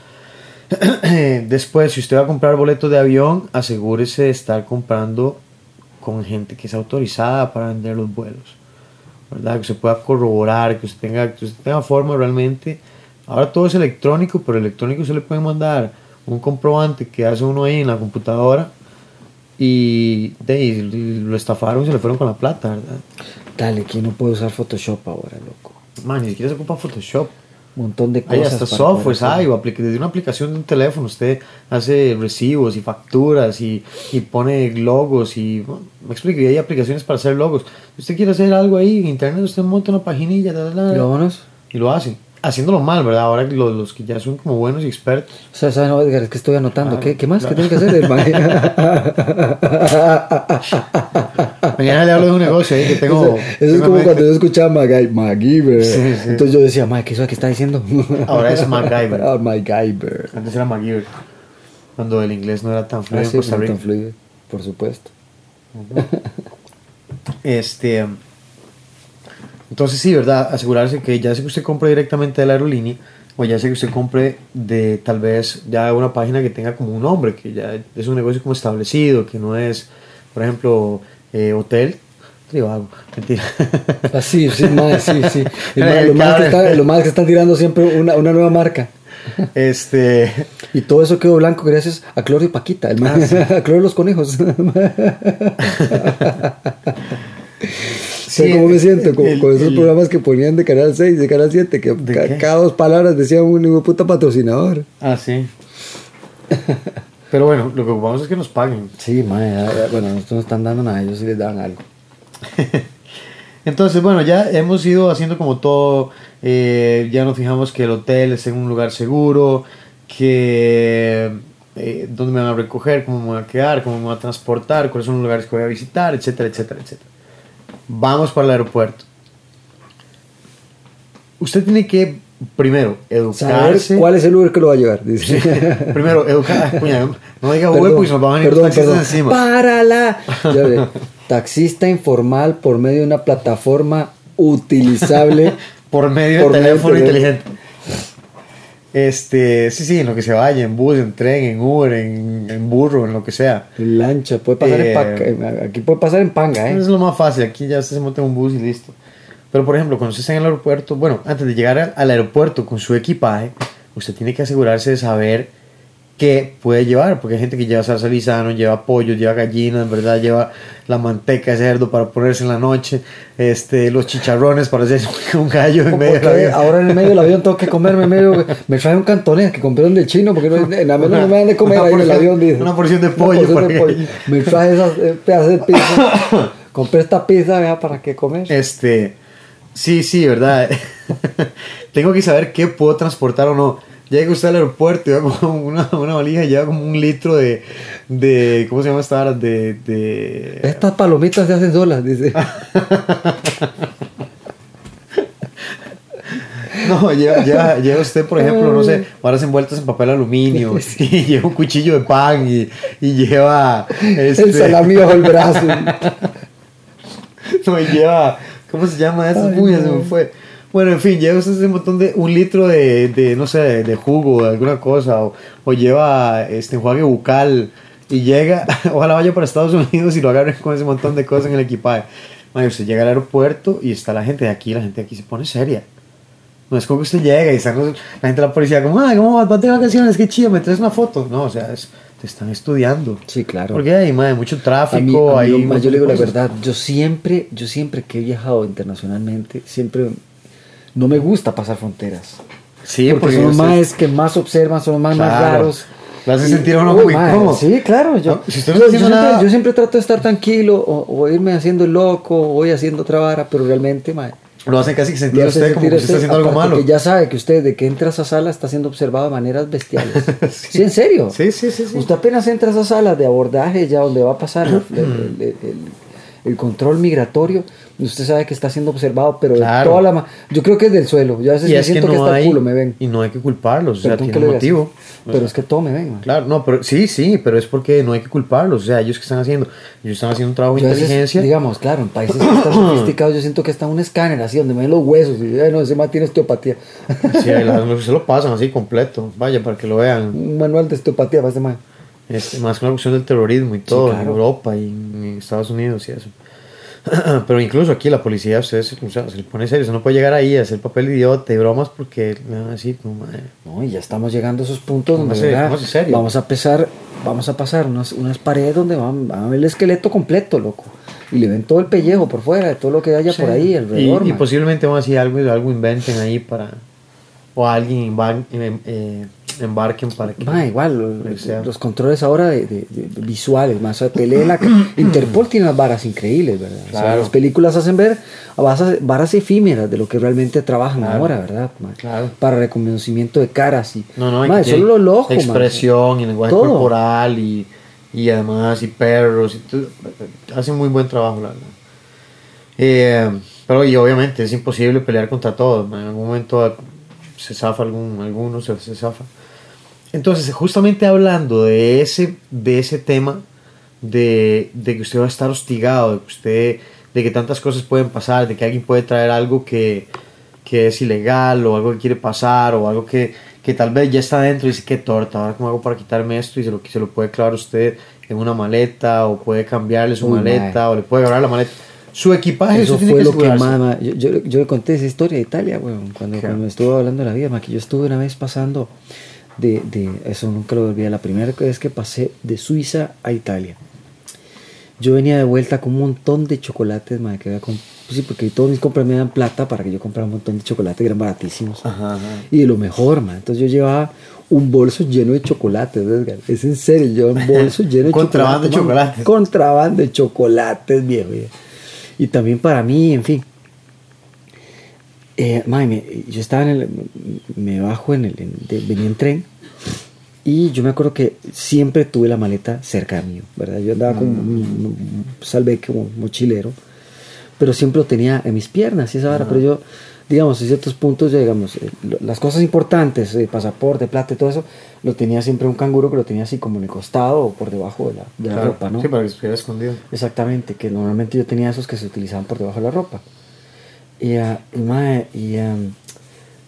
S3: Después, si usted va a comprar boletos de avión, asegúrese de estar comprando con gente que es autorizada para vender los vuelos. ¿verdad? Que usted pueda corroborar, que usted tenga, que usted tenga forma realmente. Ahora todo es electrónico, pero electrónico se le puede mandar un comprobante que hace uno ahí en la computadora y, de y lo estafaron y se le fueron con la plata, ¿verdad?
S4: Dale, que no puede usar Photoshop ahora, loco.
S3: Man, ni siquiera se ocupa Photoshop.
S4: Un montón de
S3: Hay
S4: cosas.
S3: hasta
S4: para
S3: softwares, hay, o desde una aplicación de un teléfono usted hace recibos y facturas y, y pone logos y bueno, me explico, y hay aplicaciones para hacer logos. Si usted quiere hacer algo ahí en internet, usted monta una paginilla
S4: Y
S3: y lo hace. Haciéndolo mal, ¿verdad? Ahora los, los que ya son como buenos y expertos.
S4: O sea, ¿sabes, no, Edgar? Es que estoy anotando.
S3: Claro,
S4: ¿Qué, ¿Qué más? ¿Qué tiene que hacer?
S3: Mañana le hablo de un negocio ahí que tengo.
S4: Eso, eso es
S3: tengo
S4: como cuando yo escuchaba Magai- MacGyver.
S3: Sí, sí.
S4: Entonces yo decía, ¿qué es eso que está diciendo?
S3: Ahora es MacGyver.
S4: Ah, MacGyver.
S3: Antes era MacGyver. Cuando el inglés no era tan fluido
S4: Ah,
S3: en
S4: no
S3: Rica.
S4: tan fluido, por supuesto.
S3: Este. Entonces, sí, ¿verdad? Asegurarse que ya sea que usted compre directamente de la aerolínea o ya sea que usted compre de tal vez ya una página que tenga como un nombre, que ya es un negocio como establecido, que no es, por ejemplo, eh, hotel. Tribago, mentira.
S4: Ah, sí, mae, sí, sí. Lo, más que está, lo más que están tirando siempre una, una nueva marca.
S3: este.
S4: Y todo eso quedó blanco gracias a Cloro y Paquita, el mae. a Cloro y los conejos.
S3: Sí,
S4: ¿Cómo me siento? Con,
S3: el-
S4: con esos
S3: el-
S4: programas que ponían de Canal 6, de Canal 7, que cada dos palabras decían un puta patrocinador.
S3: Ah, sí. Pero bueno, lo que ocupamos es que nos paguen.
S4: Sí, ya- bueno, nosotros no están dando nada, ellos sí les dan algo.
S3: Entonces, bueno, ya hemos ido haciendo como todo, eh, ya nos fijamos que el hotel es en un lugar seguro, que eh, dónde me van a recoger, cómo me voy a quedar, cómo me voy a transportar, cuáles son los lugares que voy a visitar, etcétera, etcétera, etcétera. Vamos para el aeropuerto. Usted tiene que, primero,
S4: Saber
S3: educarse.
S4: cuál es el lugar que lo va a llevar. Dice.
S3: primero, educar. no diga porque se nos van a
S4: perdón,
S3: taxistas
S4: perdón.
S3: encima.
S4: ¡Párala! Ya ve, Taxista informal por medio de una plataforma utilizable.
S3: por medio
S4: Por
S3: de teléfono. inteligente. Este, sí, sí, en lo que se vaya, en bus, en tren, en Uber, en, en burro, en lo que sea.
S4: en lancha, puede pasar
S3: Eh,
S4: en paca- aquí puede pasar en panga,
S3: Es
S4: ¿eh?
S3: lo más fácil, aquí ya se monta en un bus y listo. Pero por ejemplo, cuando usted está en el aeropuerto, bueno, antes de llegar al aeropuerto con su equipaje, usted tiene que asegurarse de saber qué puede llevar, porque hay gente que lleva salsa lisano, lleva pollo, lleva gallinas, ¿verdad? Lleva la manteca de cerdo para ponerse en la noche, este, los chicharrones para hacer un gallo en medio del avión.
S4: ahora en el medio del avión tengo que comerme medio. Me trae un cantonés que compré del chino porque no, en la menos no me dan de comer
S3: Una
S4: ahí en el
S3: porción-
S4: avión. dice.
S3: una porción de pollo
S4: porción de
S3: que-
S4: pollo. Me trae esas eh, pedazos de pizza. compré esta pizza, vea, para qué comer.
S3: Este, sí, sí, ¿verdad? Tengo que saber qué puedo transportar o no. Llega usted al aeropuerto y va con una, una valija y lleva como un litro de, de ¿cómo se llama esta hora? De, de
S4: Estas palomitas se hacen solas, dice.
S3: No, lleva, lleva, lleva usted, por ejemplo, no sé, varas envueltas en papel aluminio, y lleva un cuchillo de pan, y, y lleva... Este,
S4: El salami bajo el brazo.
S3: no, y lleva... ¿Cómo se llama eso?
S4: Ay,
S3: Uy,
S4: no.
S3: se me fue. Bueno, en fin, lleva ese montón de... Un litro de, de no sé, de, de jugo, de alguna cosa, o, o lleva este enjuague bucal, y llega... Ojalá vaya para Estados Unidos y lo agarren con ese montón de cosas en el equipaje. Man, usted llega al aeropuerto y está la gente de aquí, la gente de aquí se pone seria. No es como que usted llega y están los- la gente de la policía como, ay, ¿cómo vas? ¿Vas de vacaciones? Qué chido, me traes una foto. No, o sea, es- te están estudiando.
S4: Sí, claro.
S3: Porque hay, madre, mucho
S4: A mí,
S3: tráfico.
S4: a mí,
S3: hay
S4: yo le digo la
S3: cosas.
S4: verdad, yo siempre, yo siempre que he viajado internacionalmente, siempre no me gusta pasar fronteras.
S3: Sí,
S4: porque,
S3: porque
S4: son los más que más observan, son los más, más
S3: Claro.
S4: raros.
S3: Lo hace sentir a uno
S4: Uy,
S3: muy incómodo.
S4: Sí, claro. Yo,
S3: No, si usted no
S4: yo- siempre,
S3: nada-
S4: yo siempre trato de estar tranquilo o, o irme haciendo el loco o voy haciendo otra vara, pero realmente, ma,
S3: Lo hacen casi que sentir a usted como
S4: sentir
S3: que usted está haciendo algo malo.
S4: que ya sabe que usted de que entra a esa sala está siendo observado de maneras bestiales. sí. en serio.
S3: Sí, sí, sí, sí.
S4: Usted apenas entra a esa sala de abordaje, ya donde va a pasar el- el- el- el control migratorio, usted sabe que está siendo observado, pero de toda la Yo creo que es del suelo. Yo a veces
S3: Y
S4: me
S3: que
S4: siento que,
S3: no
S4: el
S3: hay...
S4: culo me ven.
S3: Y no hay que culparlos, o sea,
S4: que
S3: tiene un motivo.
S4: Pero es que todo me ven, man.
S3: Claro, no, pero sí, sí, pero es porque no hay que culparlos. O sea, ellos que están haciendo, ellos están haciendo un trabajo de inteligencia.
S4: digamos, claro, en países que están sofisticados, yo siento que está un escáner así, donde me ven los huesos. Y, "Ay, no, ese tiene osteopatía.
S3: Sí, ahí la- se lo pasan así completo. Vaya, para que lo vean.
S4: un manual de osteopatía para ese man.
S3: Este, más con la cuestión del terrorismo y todo,
S4: claro.
S3: en Europa y en Estados Unidos y eso. Pero incluso aquí la policía, ustedes, o sea, se le pone serio, usted no puede llegar ahí a hacer papel idiota y bromas porque le van a decir como, madre,
S4: No, y ya estamos llegando a esos puntos donde
S3: póngase serio.
S4: vamos a pasar, vamos a pasar unas, unas paredes donde van, van a ver el esqueleto completo, loco. Y le ven todo el pellejo por fuera, de todo lo que haya
S3: Sí.
S4: por ahí alrededor.
S3: Y, y posiblemente van a decir algo, algo inventen ahí para. O alguien eh, embarquen para que.
S4: Ma, igual, los,
S3: sea.
S4: controles ahora de, de- de- visuales, más tele en la Interpol tiene unas varas increíbles, ¿verdad? O sea, las películas hacen ver varas, varas efímeras de lo que realmente trabajan
S3: Claro.
S4: ahora, ¿verdad? ma?
S3: Claro.
S4: Para reconocimiento de caras y
S3: No, no,
S4: ma,
S3: que
S4: solo.
S3: Expresión y lenguaje
S4: Todo.
S3: corporal y, y además y perros. Y hacen muy buen trabajo, la verdad. Eh, pero y obviamente es imposible pelear contra todos. En algún momento se zafa algún, alguno, se, se zafa. Entonces, justamente hablando de ese, de ese tema, de, de que usted va a estar hostigado, de que usted, de que tantas cosas pueden pasar, de que alguien puede traer algo que, que es ilegal, o algo que quiere pasar, o algo que, que tal vez ya está dentro y dice, qué torta, ahora cómo hago para quitarme esto, y se lo, se lo puede clavar usted en una maleta, o puede cambiarle su
S4: Uy,
S3: maleta, o le puede agarrar la maleta. Su equipaje,
S4: Eso
S3: usted tiene
S4: fue
S3: que
S4: lo que
S3: asegurarse.
S4: más... ma, Yo, yo, yo le conté esa historia de Italia, weón, cuando,
S3: ¿Qué?
S4: cuando me estuvo hablando de la vida, ma, que yo estuve una vez pasando de, de... Eso nunca lo olvidé, la primera vez que pasé de Suiza a Italia. Yo venía de vuelta con un montón de chocolates, ma, que había comp- pues sí, porque todos mis compras me dan plata para que yo comprara un montón de chocolates que eran baratísimos.
S3: Ajá, ajá.
S4: Y de lo mejor, man. Entonces yo llevaba un bolso lleno de chocolates, Edgar. Es en serio, yo un bolso lleno de
S3: Contrabando
S4: chocolates. Contrabando de chocolates, viejo. viejo. Y también para mí, en fin. Eh, me- yo estaba en el. Me bajo en el. en- de- venía en tren. Y yo me acuerdo que siempre tuve la maleta cerca mío, ¿verdad? Yo andaba con un, un salve como mochilero, pero siempre lo tenía en mis piernas y esa vara. Pero yo, digamos, en ciertos puntos, ya digamos, eh, las cosas importantes, eh, pasaporte, plata y todo eso, lo tenía siempre un canguro que lo tenía así como en el costado o por debajo de la, de la
S3: Claro.
S4: ropa, ¿no?
S3: Sí, para que estuviera escondido.
S4: Exactamente, que normalmente yo tenía esos que se utilizaban por debajo de la ropa. Y, ah, y, mae, y,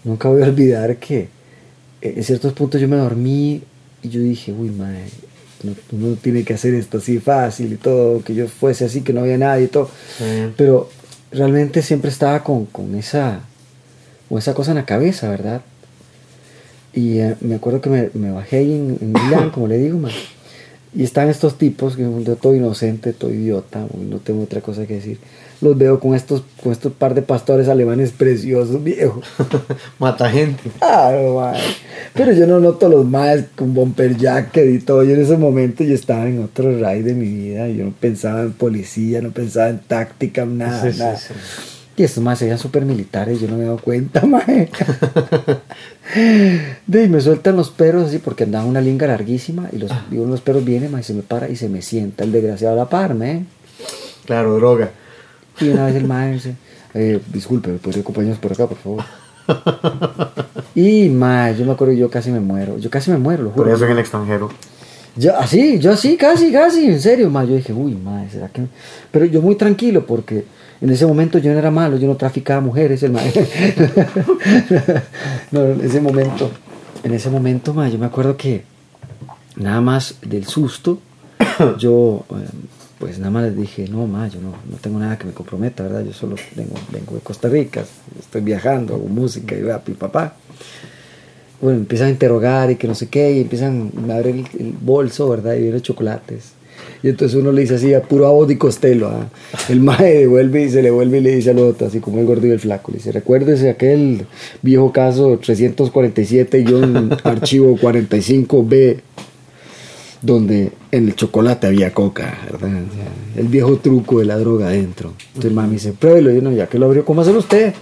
S4: nunca voy a olvidar que eh, en ciertos puntos yo me dormí y yo dije, uy, mae, no, uno tiene que hacer esto así fácil y todo, que yo fuese así, que no había nadie y todo.
S3: Sí.
S4: Pero realmente siempre estaba con, con esa, con esa cosa en la cabeza, ¿verdad? Y eh, me acuerdo que me, me bajé ahí en, en Milán, como le digo, man. Y están estos tipos, que yo todo inocente, todo idiota, no tengo otra cosa que decir. Los veo con estos, con estos par de pastores alemanes preciosos, viejo.
S3: Mata gente.
S4: Claro, man. Pero yo no noto los más con bumper jacket y todo. Yo en ese momento yo estaba en otro ride de mi vida. Yo no pensaba en policía, no pensaba en táctica, nada,
S3: Sí, sí,
S4: nada.
S3: sí.
S4: Y estos más serían súper militares, yo no me he dado cuenta, mae. De, y me sueltan los perros así porque andaban una linga larguísima y los, y uno de los perros viene, mae, y se me para y se me sienta el desgraciado a la par, mae.
S3: Claro, droga.
S4: Y una vez el mae dice, eh, disculpe, ¿me podría acompañarnos por acá, por favor? Y, mae, yo me acuerdo, yo casi me muero. Yo casi me muero, lo
S3: Por
S4: juro.
S3: eso en el extranjero.
S4: Yo así, yo así, casi, casi, en serio, ma. Yo dije, uy, ma, ¿será que.? Pero yo muy tranquilo porque en ese momento yo no era malo, yo no traficaba mujeres, el no, en ese momento, en ese momento, ma, yo me acuerdo que nada más del susto, yo, eh, pues nada más les dije, no, ma, yo no, no tengo nada que me comprometa, ¿verdad? Yo solo vengo, vengo de Costa Rica, estoy viajando, hago música y va, pi, papá bueno, empiezan a interrogar y que no sé qué, y empiezan a abrir el, el bolso, ¿verdad? Y vienen chocolates. Y entonces uno le dice así, a puro de Costello, ¿ah? el mae devuelve y se le vuelve y le dice al otro, así como el gordo y el flaco, le dice, recuérdese aquel viejo caso 347-archivo 45B, donde en el chocolate había coca, ¿verdad? O sea, el viejo truco de la droga adentro. Entonces me dice, pruébelo, y yo no, ya que lo abrió, ¿cómo hacerlo usted?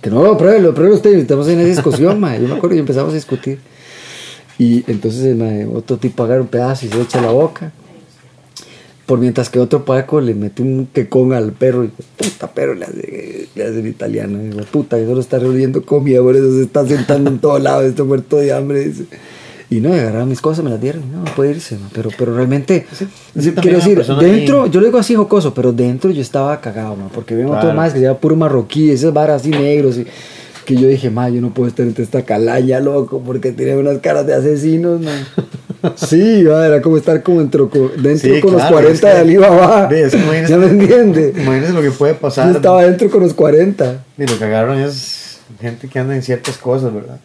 S4: Que no, pruébelo, pruébelo usted. Y estamos en esa discusión, mae. Yo me acuerdo y empezamos a discutir. Y entonces el mae, otro tipo agarra un pedazo y se echa a la boca. Por mientras que otro paco le mete un quecón al perro y puta perro, le hace, le hace el italiano. Y dice, puta, que solo está revolviendo comida, por eso se está sentando en todo lado, está muerto de hambre. Dice. Y no, agarraron mis cosas, me las dieron. No, puede irse, pero, pero realmente,
S3: sí,
S4: quiero decir, dentro, yo lo digo así jocoso, pero dentro yo estaba cagado, ma, porque veo
S3: Claro.
S4: más que se llama puro marroquí, esas varas así negros. Y, que yo dije, ma, yo no puedo estar entre esta calaña, loco, porque tiene unas caras de asesinos, man. Sí, era como estar como dentro, dentro
S3: Sí,
S4: con
S3: claro,
S4: los 40
S3: es que-
S4: de Alibaba.
S3: Es que imagínese-
S4: ¿Ya me entiende?
S3: Imagínense lo que puede pasar.
S4: Yo estaba dentro con los 40.
S3: Y lo que agarran es gente que anda en ciertas cosas, ¿verdad?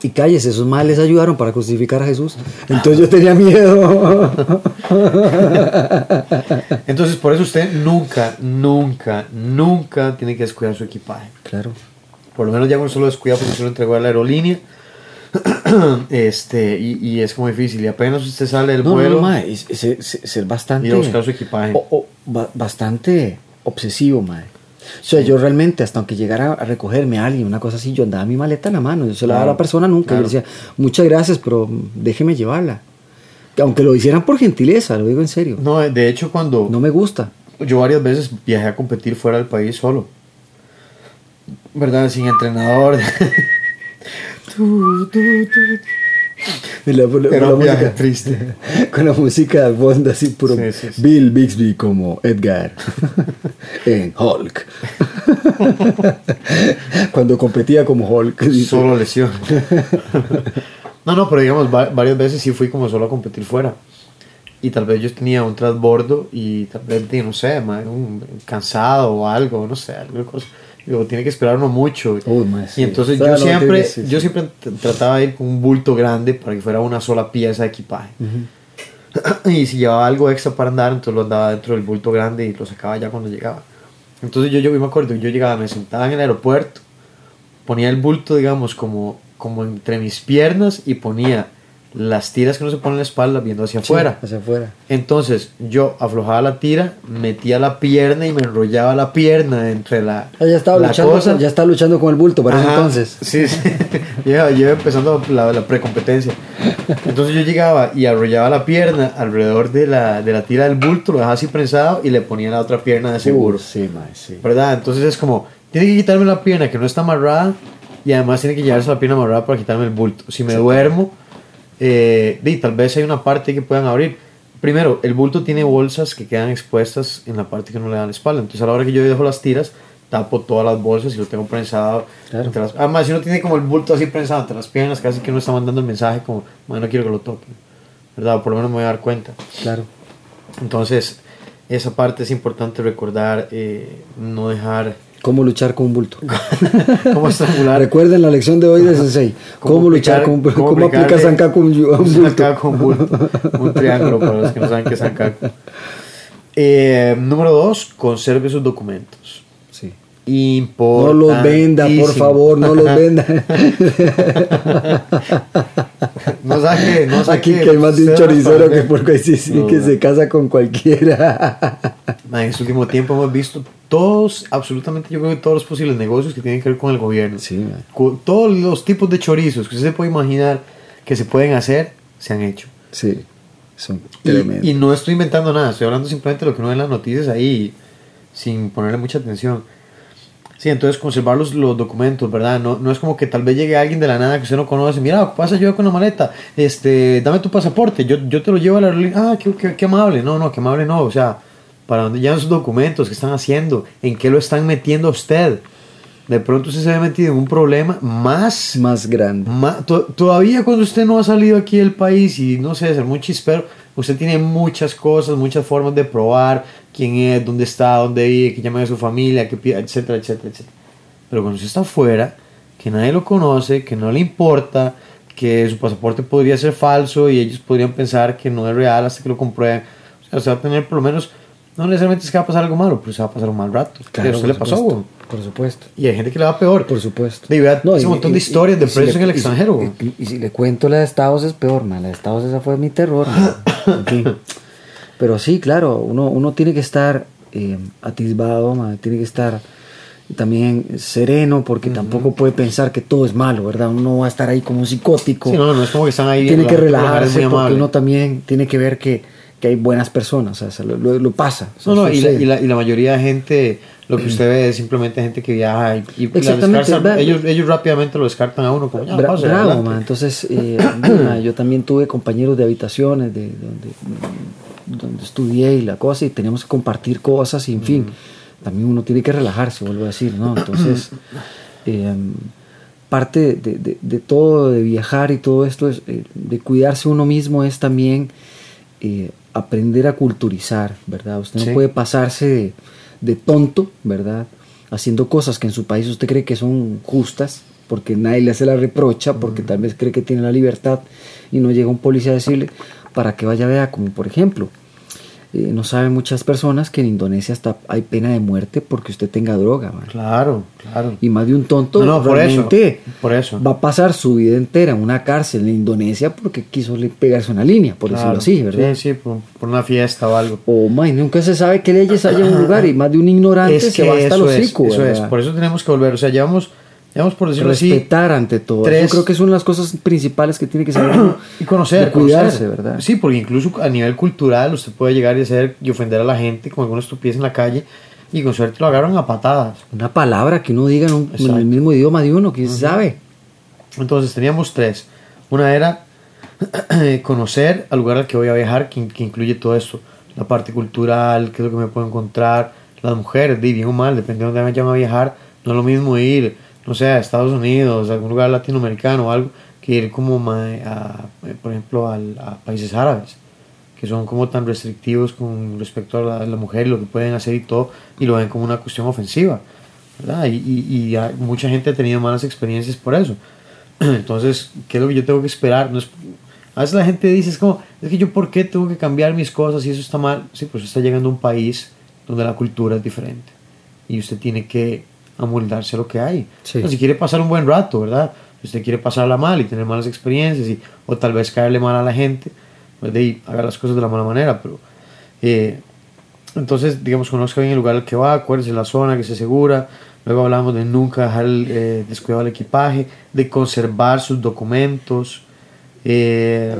S4: Y cállese, esos males ayudaron para crucificar a Jesús. Entonces yo tenía miedo.
S3: Entonces, por eso usted nunca, nunca, nunca tiene que descuidar su equipaje.
S4: claro.
S3: Por lo menos ya uno solo descuida porque se lo entregó a la aerolínea. este, y, y es como difícil. Y apenas usted sale del
S4: No,
S3: vuelo.
S4: no, ma, es, es- es- es bastante.
S3: Ir a buscar su equipaje.
S4: o- o- ba- bastante obsesivo, mae. O sea, yo realmente, hasta aunque llegara a recogerme a alguien, una cosa así, yo andaba mi maleta en la mano. Yo se la daba a la persona nunca.
S3: claro.
S4: Yo decía, muchas gracias, pero déjeme llevarla. Que Aunque lo hicieran por gentileza, lo digo en serio.
S3: No, de hecho, cuando
S4: No me gusta.
S3: yo varias veces viajé a competir fuera del país solo. ¿Verdad? Sin entrenador.
S4: Y la- con la- música-
S3: triste.
S4: Con la música de fondo así puro
S3: Sí, sí, sí.
S4: Bill Bixby como Edgar en Hulk. Cuando competía como Hulk.
S3: solo lesión. no, no, pero digamos, va- varias veces sí fui como solo a competir fuera. Y tal vez yo tenía un transbordo y tal vez, no sé, un cansado o algo, no sé, alguna cosa. Digo, tiene que esperar uno mucho.
S4: Uy, ma, sí.
S3: Y entonces
S4: O
S3: yo siempre,
S4: sí, sí.
S3: yo siempre trataba de ir con un bulto grande para que fuera una sola pieza de equipaje. y si llevaba algo extra para andar, entonces lo andaba dentro del bulto grande y lo sacaba ya cuando llegaba. Entonces yo, yo me acuerdo, yo llegaba, me sentaba en el aeropuerto, ponía el bulto, digamos, como, como entre mis piernas y ponía las tiras que uno se pone en la espalda viendo hacia
S4: Sí,
S3: afuera.
S4: hacia afuera.
S3: Entonces yo aflojaba la tira, metía la pierna y me enrollaba la pierna entre la,
S4: Ah, ya estaba
S3: la
S4: luchando,
S3: cosa.
S4: ya estaba luchando con el bulto para
S3: Ajá,
S4: entonces.
S3: Sí, sí. lleva, lleva empezando la, la precompetencia. Entonces yo llegaba y arrollaba la pierna alrededor de la, de la tira del bulto, lo dejaba así prensado y le ponía la otra pierna de seguro.
S4: Uh, sí, mae, sí.
S3: ¿Verdad? Entonces es como, tiene que quitarme la pierna que no está amarrada y además tiene que llevarse la pierna amarrada para quitarme el bulto. Si me duermo, eh, tal vez hay una parte que puedan abrir. Primero, el bulto tiene bolsas que quedan expuestas en la parte que no le dan la espalda. Entonces a la hora que yo dejo las tiras, tapo todas las bolsas y lo tengo prensado.
S4: Claro.
S3: entre las- además, si uno tiene como el bulto así prensado entre las piernas, casi que uno está mandando el mensaje como, "Man, no quiero que lo toquen. ¿Verdad? Por lo menos me voy a dar cuenta.
S4: Claro.
S3: Entonces, esa parte es importante recordar, eh, no dejar...
S4: ¿Cómo luchar con un bulto?
S3: ¿Cómo estrangular?
S4: Recuerden la lección de hoy de Sensei. ¿Cómo, luchar
S3: aplicar-
S4: con un bulto?
S3: cómo
S4: ¿Cómo,
S3: aplicarle
S4: Sankaku a un, bulto?
S3: un bulto, un triángulo para los que no saben qué es sankaku. Eh, número dos, conserve sus documentos.
S4: Sí. No los venda, por favor, no los venda.
S3: no saque, no saque
S4: Aquí que hay más de un choricero que ahí sí, sí,
S3: No,
S4: que se casa con cualquiera.
S3: En este último tiempo hemos visto todos, absolutamente yo creo que todos los posibles negocios que tienen que ver con el gobierno.
S4: Sí,
S3: Todos los tipos de chorizos que usted se puede imaginar que se pueden hacer, se han hecho.
S4: Sí, son
S3: Y,
S4: tremendos.
S3: y no estoy inventando nada, estoy hablando simplemente de lo que uno ve en las noticias ahí, sin ponerle mucha atención. Sí, entonces conservar los, los documentos, ¿verdad? No, no es como que tal vez llegue alguien de la nada que usted no conoce. Mira, ¿qué pasa yo con la maleta? Este, dame tu pasaporte, yo, yo te lo llevo a la aerolínea. Ah, qué, qué, qué amable. No, no, qué amable no. O sea, ¿para dónde llevan sus documentos? ¿Qué están haciendo? ¿En qué lo están metiendo a usted? De pronto usted se ve metido en un problema más
S4: más grande.
S3: Ma- to- todavía cuando usted no ha salido aquí del país y no sé, ser muy chispero, usted tiene muchas cosas, muchas formas de probar quién es, dónde está, dónde vive, que llama a su familia, pida, etcétera, etcétera, etcétera. Pero cuando usted está afuera, que nadie lo conoce, que no le importa, que su pasaporte podría ser falso y ellos podrían pensar que no es real hasta que lo comprueben. O sea, usted va a tener por lo menos, no necesariamente es que va a pasar algo malo, pero se va a pasar un mal rato. a usted
S4: por
S3: le pasó, güey.
S4: Por supuesto.
S3: Y hay gente que le va peor.
S4: Por supuesto.
S3: Y vea ese
S4: y-
S3: montón de historias
S4: y-
S3: de
S4: si
S3: presos en el extranjero. güey.
S4: Y, si le cuento la de Estados es peor, man. La de Estados esa fue mi terror. En fin. Pero sí, claro, uno, uno tiene que estar eh, atisbado, man, tiene que estar también sereno porque tampoco puede pensar que todo es malo, ¿verdad? Uno no va a estar ahí como un psicótico.
S3: Sí, no, no es como que están ahí.
S4: tiene que relajarse porque
S3: amable.
S4: uno también tiene que ver que, que hay buenas personas, o sea, lo, pasa. o sea,
S3: No, no, y la, y, la, y la mayoría de gente, lo que usted ve es simplemente gente que viaja y, y ellos, ellos rápidamente lo descartan a uno como ya,
S4: Bra-
S3: pase,
S4: bravo, man. Entonces, eh, yo también tuve compañeros de habitaciones de donde, donde estudié y la cosa, y teníamos que compartir cosas, y en fin, también uno tiene que relajarse, vuelvo a decir, ¿no? Entonces, eh, parte de, de- de todo, de viajar y todo esto, es, eh, de cuidarse uno mismo, es también eh, aprender a culturizar, ¿verdad? Usted no
S3: Sí.
S4: puede pasarse de, de tonto, ¿verdad? Haciendo cosas que en su país usted cree que son justas, porque nadie le hace la reprocha, porque tal vez cree que tiene la libertad y no llega un policía a decirle para que vaya a vea, como por ejemplo, eh, no saben muchas personas que en Indonesia hasta hay pena de muerte porque usted tenga droga, man.
S3: Claro, claro.
S4: Y más de un tonto
S3: No, no, por eso,
S4: realmente
S3: por eso.
S4: va a pasar su vida entera en una cárcel en Indonesia porque quiso le- pegarse una línea, por
S3: Claro.
S4: decirlo así, ¿verdad?
S3: Sí, sí, por, por una fiesta o algo.
S4: O man, nunca se sabe qué leyes hay en un lugar y más de un ignorante se va hasta
S3: eso
S4: los
S3: es, eso es. Por eso tenemos que volver. O sea, llevamos, llevamos por decirlo así,
S4: Respetar ante todo.
S3: tres-
S4: Yo creo que es una de las cosas principales que tiene que saber
S3: y conocer,
S4: cuidarse,
S3: conocer.
S4: ¿verdad?
S3: Sí, porque incluso a nivel cultural usted puede llegar y hacer y ofender a la gente con alguna estupidez en la calle y con suerte lo agarran a patadas.
S4: Una palabra que uno diga en, un- en
S3: Exacto.
S4: el mismo idioma de uno, quién sabe.
S3: Entonces teníamos tres. Una era conocer al lugar al que voy a viajar, que, que incluye todo esto. La parte cultural, qué es lo que me puedo encontrar. Las mujeres, bien o mal, depende de dónde me vayan a viajar. No es lo mismo ir, no sé, a Estados Unidos, a algún lugar latinoamericano o algo, que ir como, ma- a, eh, por ejemplo, al- a países árabes, que son como tan restrictivos con respecto a la, a la mujer lo que pueden hacer y todo, y lo ven como una cuestión ofensiva. ¿verdad? Y, y, mucha gente ha tenido malas experiencias por eso. Entonces, ¿qué es lo que yo tengo que esperar? No es- a veces la gente dice, es como, es que yo por qué tengo que cambiar mis cosas y eso está mal. Sí, pues está llegando a un país donde la cultura es diferente y usted tiene que amoldarse a lo que hay.
S4: Sí.
S3: Si quiere pasar un buen rato, ¿verdad? Si usted quiere pasarla mal y tener malas experiencias y, o tal vez caerle mal a la gente, pues de ahí, haga las cosas de la mala manera, pero... eh, entonces, digamos, conozca bien el lugar al que va, acuérdese la zona, que se segura. Luego hablamos de nunca dejar el, eh, descuidado el equipaje, de conservar sus documentos. eh,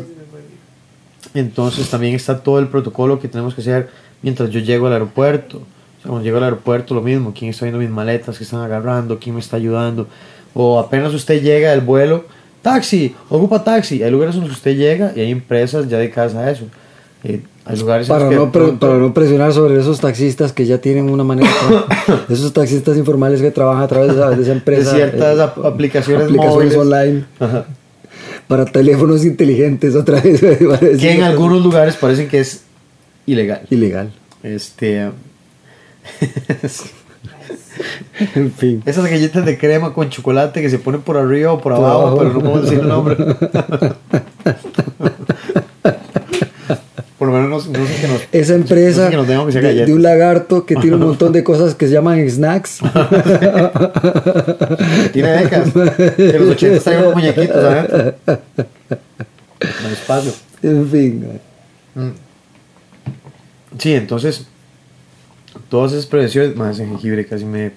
S3: entonces también está todo el protocolo que tenemos que hacer mientras yo llego al aeropuerto. Cuando llego al aeropuerto lo mismo, quién está viendo mis maletas, que están agarrando, quién me está ayudando. O apenas usted llega del vuelo, taxi, ocupa taxi. Hay lugares en los que usted llega y hay empresas ya dedicadas a eso. Eh, hay lugares en los
S4: Para
S3: que
S4: no,
S3: pronto-
S4: para no presionar sobre esos taxistas que ya tienen una manera, esos taxistas informales que trabajan a través de esa, empresa,
S3: De ciertas
S4: eh,
S3: ap- aplicaciones
S4: aplicaciones
S3: móviles.
S4: online
S3: Ajá.
S4: para teléfonos inteligentes otra vez, parece
S3: que en algunos lugares parecen que es ilegal.
S4: ilegal.
S3: Este,
S4: En fin,
S3: esas galletas de crema con chocolate que se ponen por arriba o por
S4: Por
S3: abajo,
S4: abajo.
S3: pero no puedo decir el nombre. por lo menos no, no sé que nos.
S4: esa
S3: no
S4: empresa
S3: sé que nos que
S4: de, de un lagarto que tiene un montón de cosas que se llaman snacks.
S3: tiene décadas. Que los 80 traían unos muñequitos adentro. En el espacio.
S4: en fin,
S3: Sí, entonces, todas esas prevenciones, más ese jengibre casi me,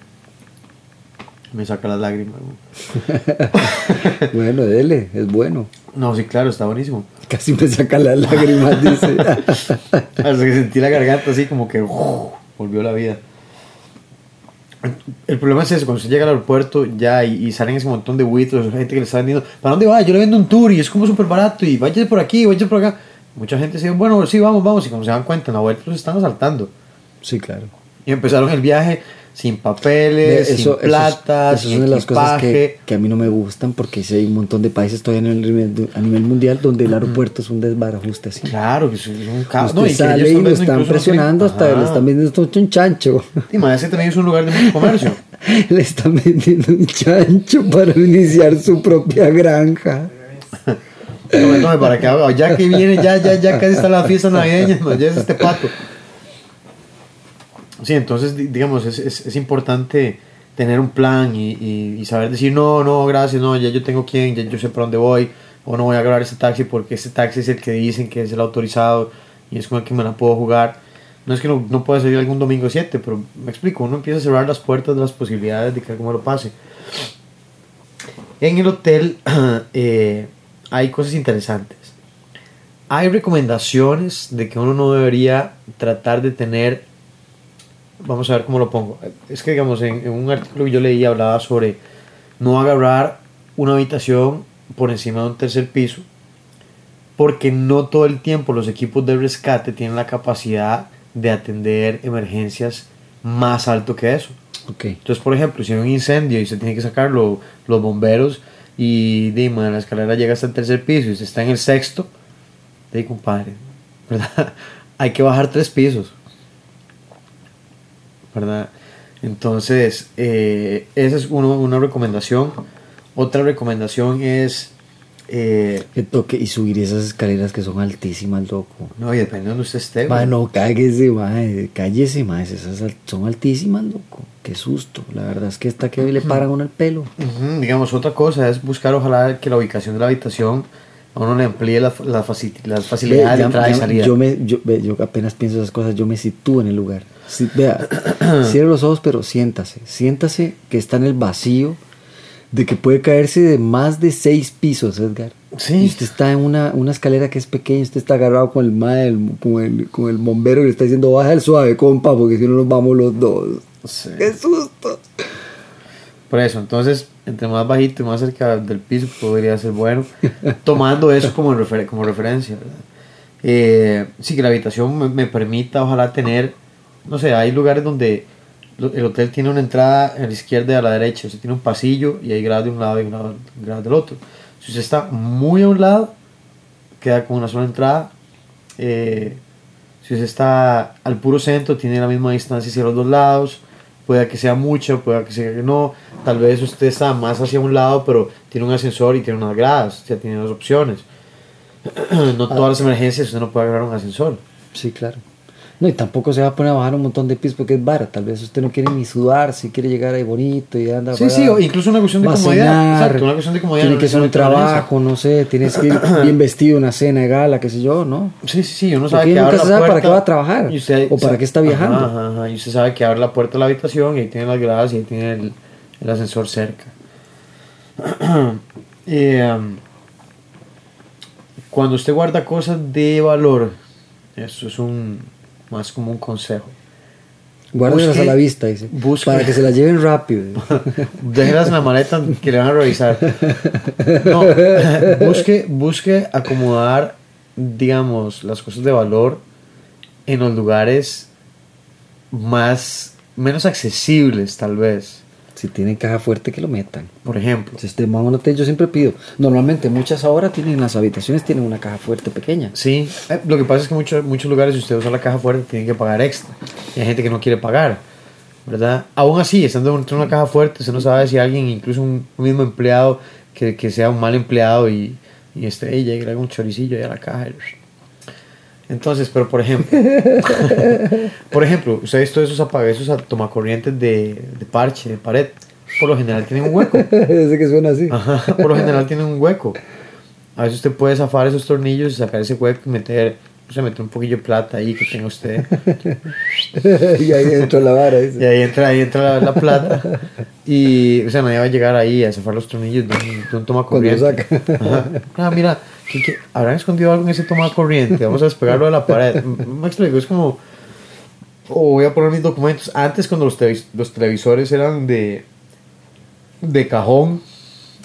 S3: me saca las lágrimas.
S4: Bueno, dele, es bueno.
S3: No, sí, claro, está buenísimo.
S4: Casi me saca las lágrimas, dice.
S3: Hasta que sentí la garganta así como que volvió la vida. El problema es eso, cuando se llega al aeropuerto ya y, y salen ese montón de buitos, gente que le está vendiendo, ¿para dónde va? Yo le vendo un tour y es como súper barato y váyase por aquí, váyase por acá. Mucha gente dice, bueno, sí, vamos, vamos, y cuando se dan cuenta, en la vuelta los están asaltando.
S4: Sí, claro.
S3: Y empezaron el viaje sin papeles,
S4: Eso-
S3: sin
S4: eso es-
S3: plata,
S4: eso es
S3: sin
S4: una de las cosas que, que a mí no me gustan porque hay un montón de países todavía a nivel, a nivel mundial donde el aeropuerto es un desbarajuste así.
S3: Claro, que es un caos. No, y
S4: sale y lo están
S3: no
S4: presionando hasta le están vendiendo un chancho.
S3: Y más, ese también es un lugar de mucho comercio.
S4: le están vendiendo un chancho para iniciar su propia granja.
S3: No, no, para que ya que viene, ya, ya, ya casi está la fiesta navideña, nos lleves este pato. Sí, entonces, di- digamos, es, es, importante tener un plan y, saber decir, no, no, gracias, no, ya yo tengo quién, ya yo sé por dónde voy, o no voy a agarrar este taxi porque este taxi es el que dicen que es el autorizado y es con el que me la puedo jugar. No es que no, no pueda salir algún domingo 7, pero me explico, uno empieza a cerrar las puertas de las posibilidades de que algo me lo pase. En el hotel eh, hay cosas interesantes. Hay recomendaciones de que uno no debería tratar de tener, vamos a ver cómo lo pongo. Es que digamos, en, en un artículo que yo leí hablaba sobre no agarrar una habitación por encima de un tercer piso, porque no todo el tiempo los equipos de rescate tienen la capacidad de atender emergencias más alto que eso.
S4: Ok.
S3: Entonces, por ejemplo, si hay un incendio y se tiene que sacar lo- los bomberos y dime, la escalera llega hasta el tercer piso y se está en el sexto, de compadre, ¿verdad? hay que bajar tres pisos, ¿verdad? Entonces, eh, esa es uno- una recomendación. Otra recomendación es, eh,
S4: Que toque y subir esas escaleras que son altísimas, loco.
S3: no, y depende de donde usted esté.
S4: Ma,
S3: güey.
S4: no, cáguese, mae, cállese, mae, esas son altísimas, loco. Qué susto. La verdad es que esta que le paran uno el pelo.
S3: Ujú, digamos, otra cosa es buscar, ojalá, que la ubicación de la habitación a uno le amplíe la, la faci- las
S4: Ve,
S3: facilidades de entrada y salida.
S4: Yo, me, yo, yo apenas pienso esas cosas, yo me sitúo en el lugar. Sí, vea, cierre los ojos, pero siéntase. Siéntase que está en el vacío de que puede caerse de más de seis pisos, Edgar.
S3: Sí.
S4: Y usted está en una, una escalera que es pequeña, usted está agarrado con el, el- con, el, con el bombero y le está diciendo, baja el suave, compa, porque si no nos vamos los dos.
S3: Sí.
S4: ¡Qué susto!
S3: Por eso, entonces, entre más bajito y más cerca del piso podría ser bueno, tomando eso como, refer- como referencia. ¿verdad? Eh, sí, que la habitación me, me permita, ojalá, tener, no sé, hay lugares donde el hotel tiene una entrada a la izquierda y a la derecha, sea, tiene un pasillo y hay gradas de un lado y gradas del otro. Si usted está muy a un lado, queda con una sola entrada. Eh, si usted está al puro centro, tiene la misma distancia hacia los dos lados. Puede que sea mucho, puede que sea que no. Tal vez usted está más hacia un lado, pero tiene un ascensor y tiene unas gradas. Sea, tiene dos opciones. no todas las emergencias usted no puede agarrar un ascensor.
S4: Sí, claro. No, y tampoco se va a poner a bajar un montón de pisos porque es vara. Tal vez usted no quiere ni sudar, si quiere llegar ahí bonito y anda.
S3: Sí,
S4: para-
S3: sí, o incluso una cuestión de comodidad. Exacto, una cuestión de comodidad.
S4: Tiene
S3: no
S4: que ser un trabajo, no sé, tienes que ir bien vestido, una cena de gala, qué sé yo, ¿no?
S3: Sí, sí, sí, uno
S4: Porque
S3: sabe que
S4: nunca se sabe para
S3: puerta
S4: qué va a trabajar,
S3: usted-
S4: o para qué está viajando.
S3: Ajá, ajá, y usted sabe que abre la puerta de la habitación y ahí tiene las gradas y ahí tiene el, el ascensor cerca. Y, um, cuando usted guarda cosas de valor, eso es un más como un consejo.
S4: Guárdelas
S3: Busque-
S4: a la vista, dice.
S3: busque-
S4: Para que se las lleven rápido.
S3: Déjelas en la maleta que le van a revisar. No, busque, busque acomodar, digamos, las cosas de valor en los lugares más, menos accesibles, tal vez.
S4: Si tienen caja fuerte, que lo metan.
S3: Por ejemplo.
S4: Si un hotel, yo siempre pido. Normalmente, muchas ahora tienen las habitaciones, tienen una caja fuerte pequeña.
S3: Sí, eh, lo que pasa es que muchos muchos lugares, si usted usa la caja fuerte, tienen que pagar extra. Y hay gente que no quiere pagar, ¿verdad? Aún así, estando dentro de una caja fuerte, usted no sabe si alguien, incluso un, un mismo empleado, que, que sea un mal empleado y, y este, y llegue un choricillo ahí a la caja. y- Entonces, pero por ejemplo, por ejemplo, usted ha visto esos apagados, esos tomacorrientes de, de parche, de pared, por lo general tienen un hueco.
S4: Ese que suena así.
S3: Ajá, por lo general tienen un hueco. A veces usted puede zafar esos tornillos y sacar ese hueco y meter se mete un poquillo de plata ahí que tenga usted.
S4: y ahí entró la vara.
S3: Y ahí entra, ahí entra la, la plata. Y, o sea, nadie va a llegar ahí a zafar los tornillos de un, de un toma
S4: Cuando
S3: corriente.
S4: saca.
S3: Ajá. Ah, mira, ¿qué- qué? habrán escondido algo en ese toma corriente. Vamos a despegarlo de la pared. Me explico, es como. O voy a poner mis documentos. Antes, cuando los, televis- los televisores eran de. de cajón,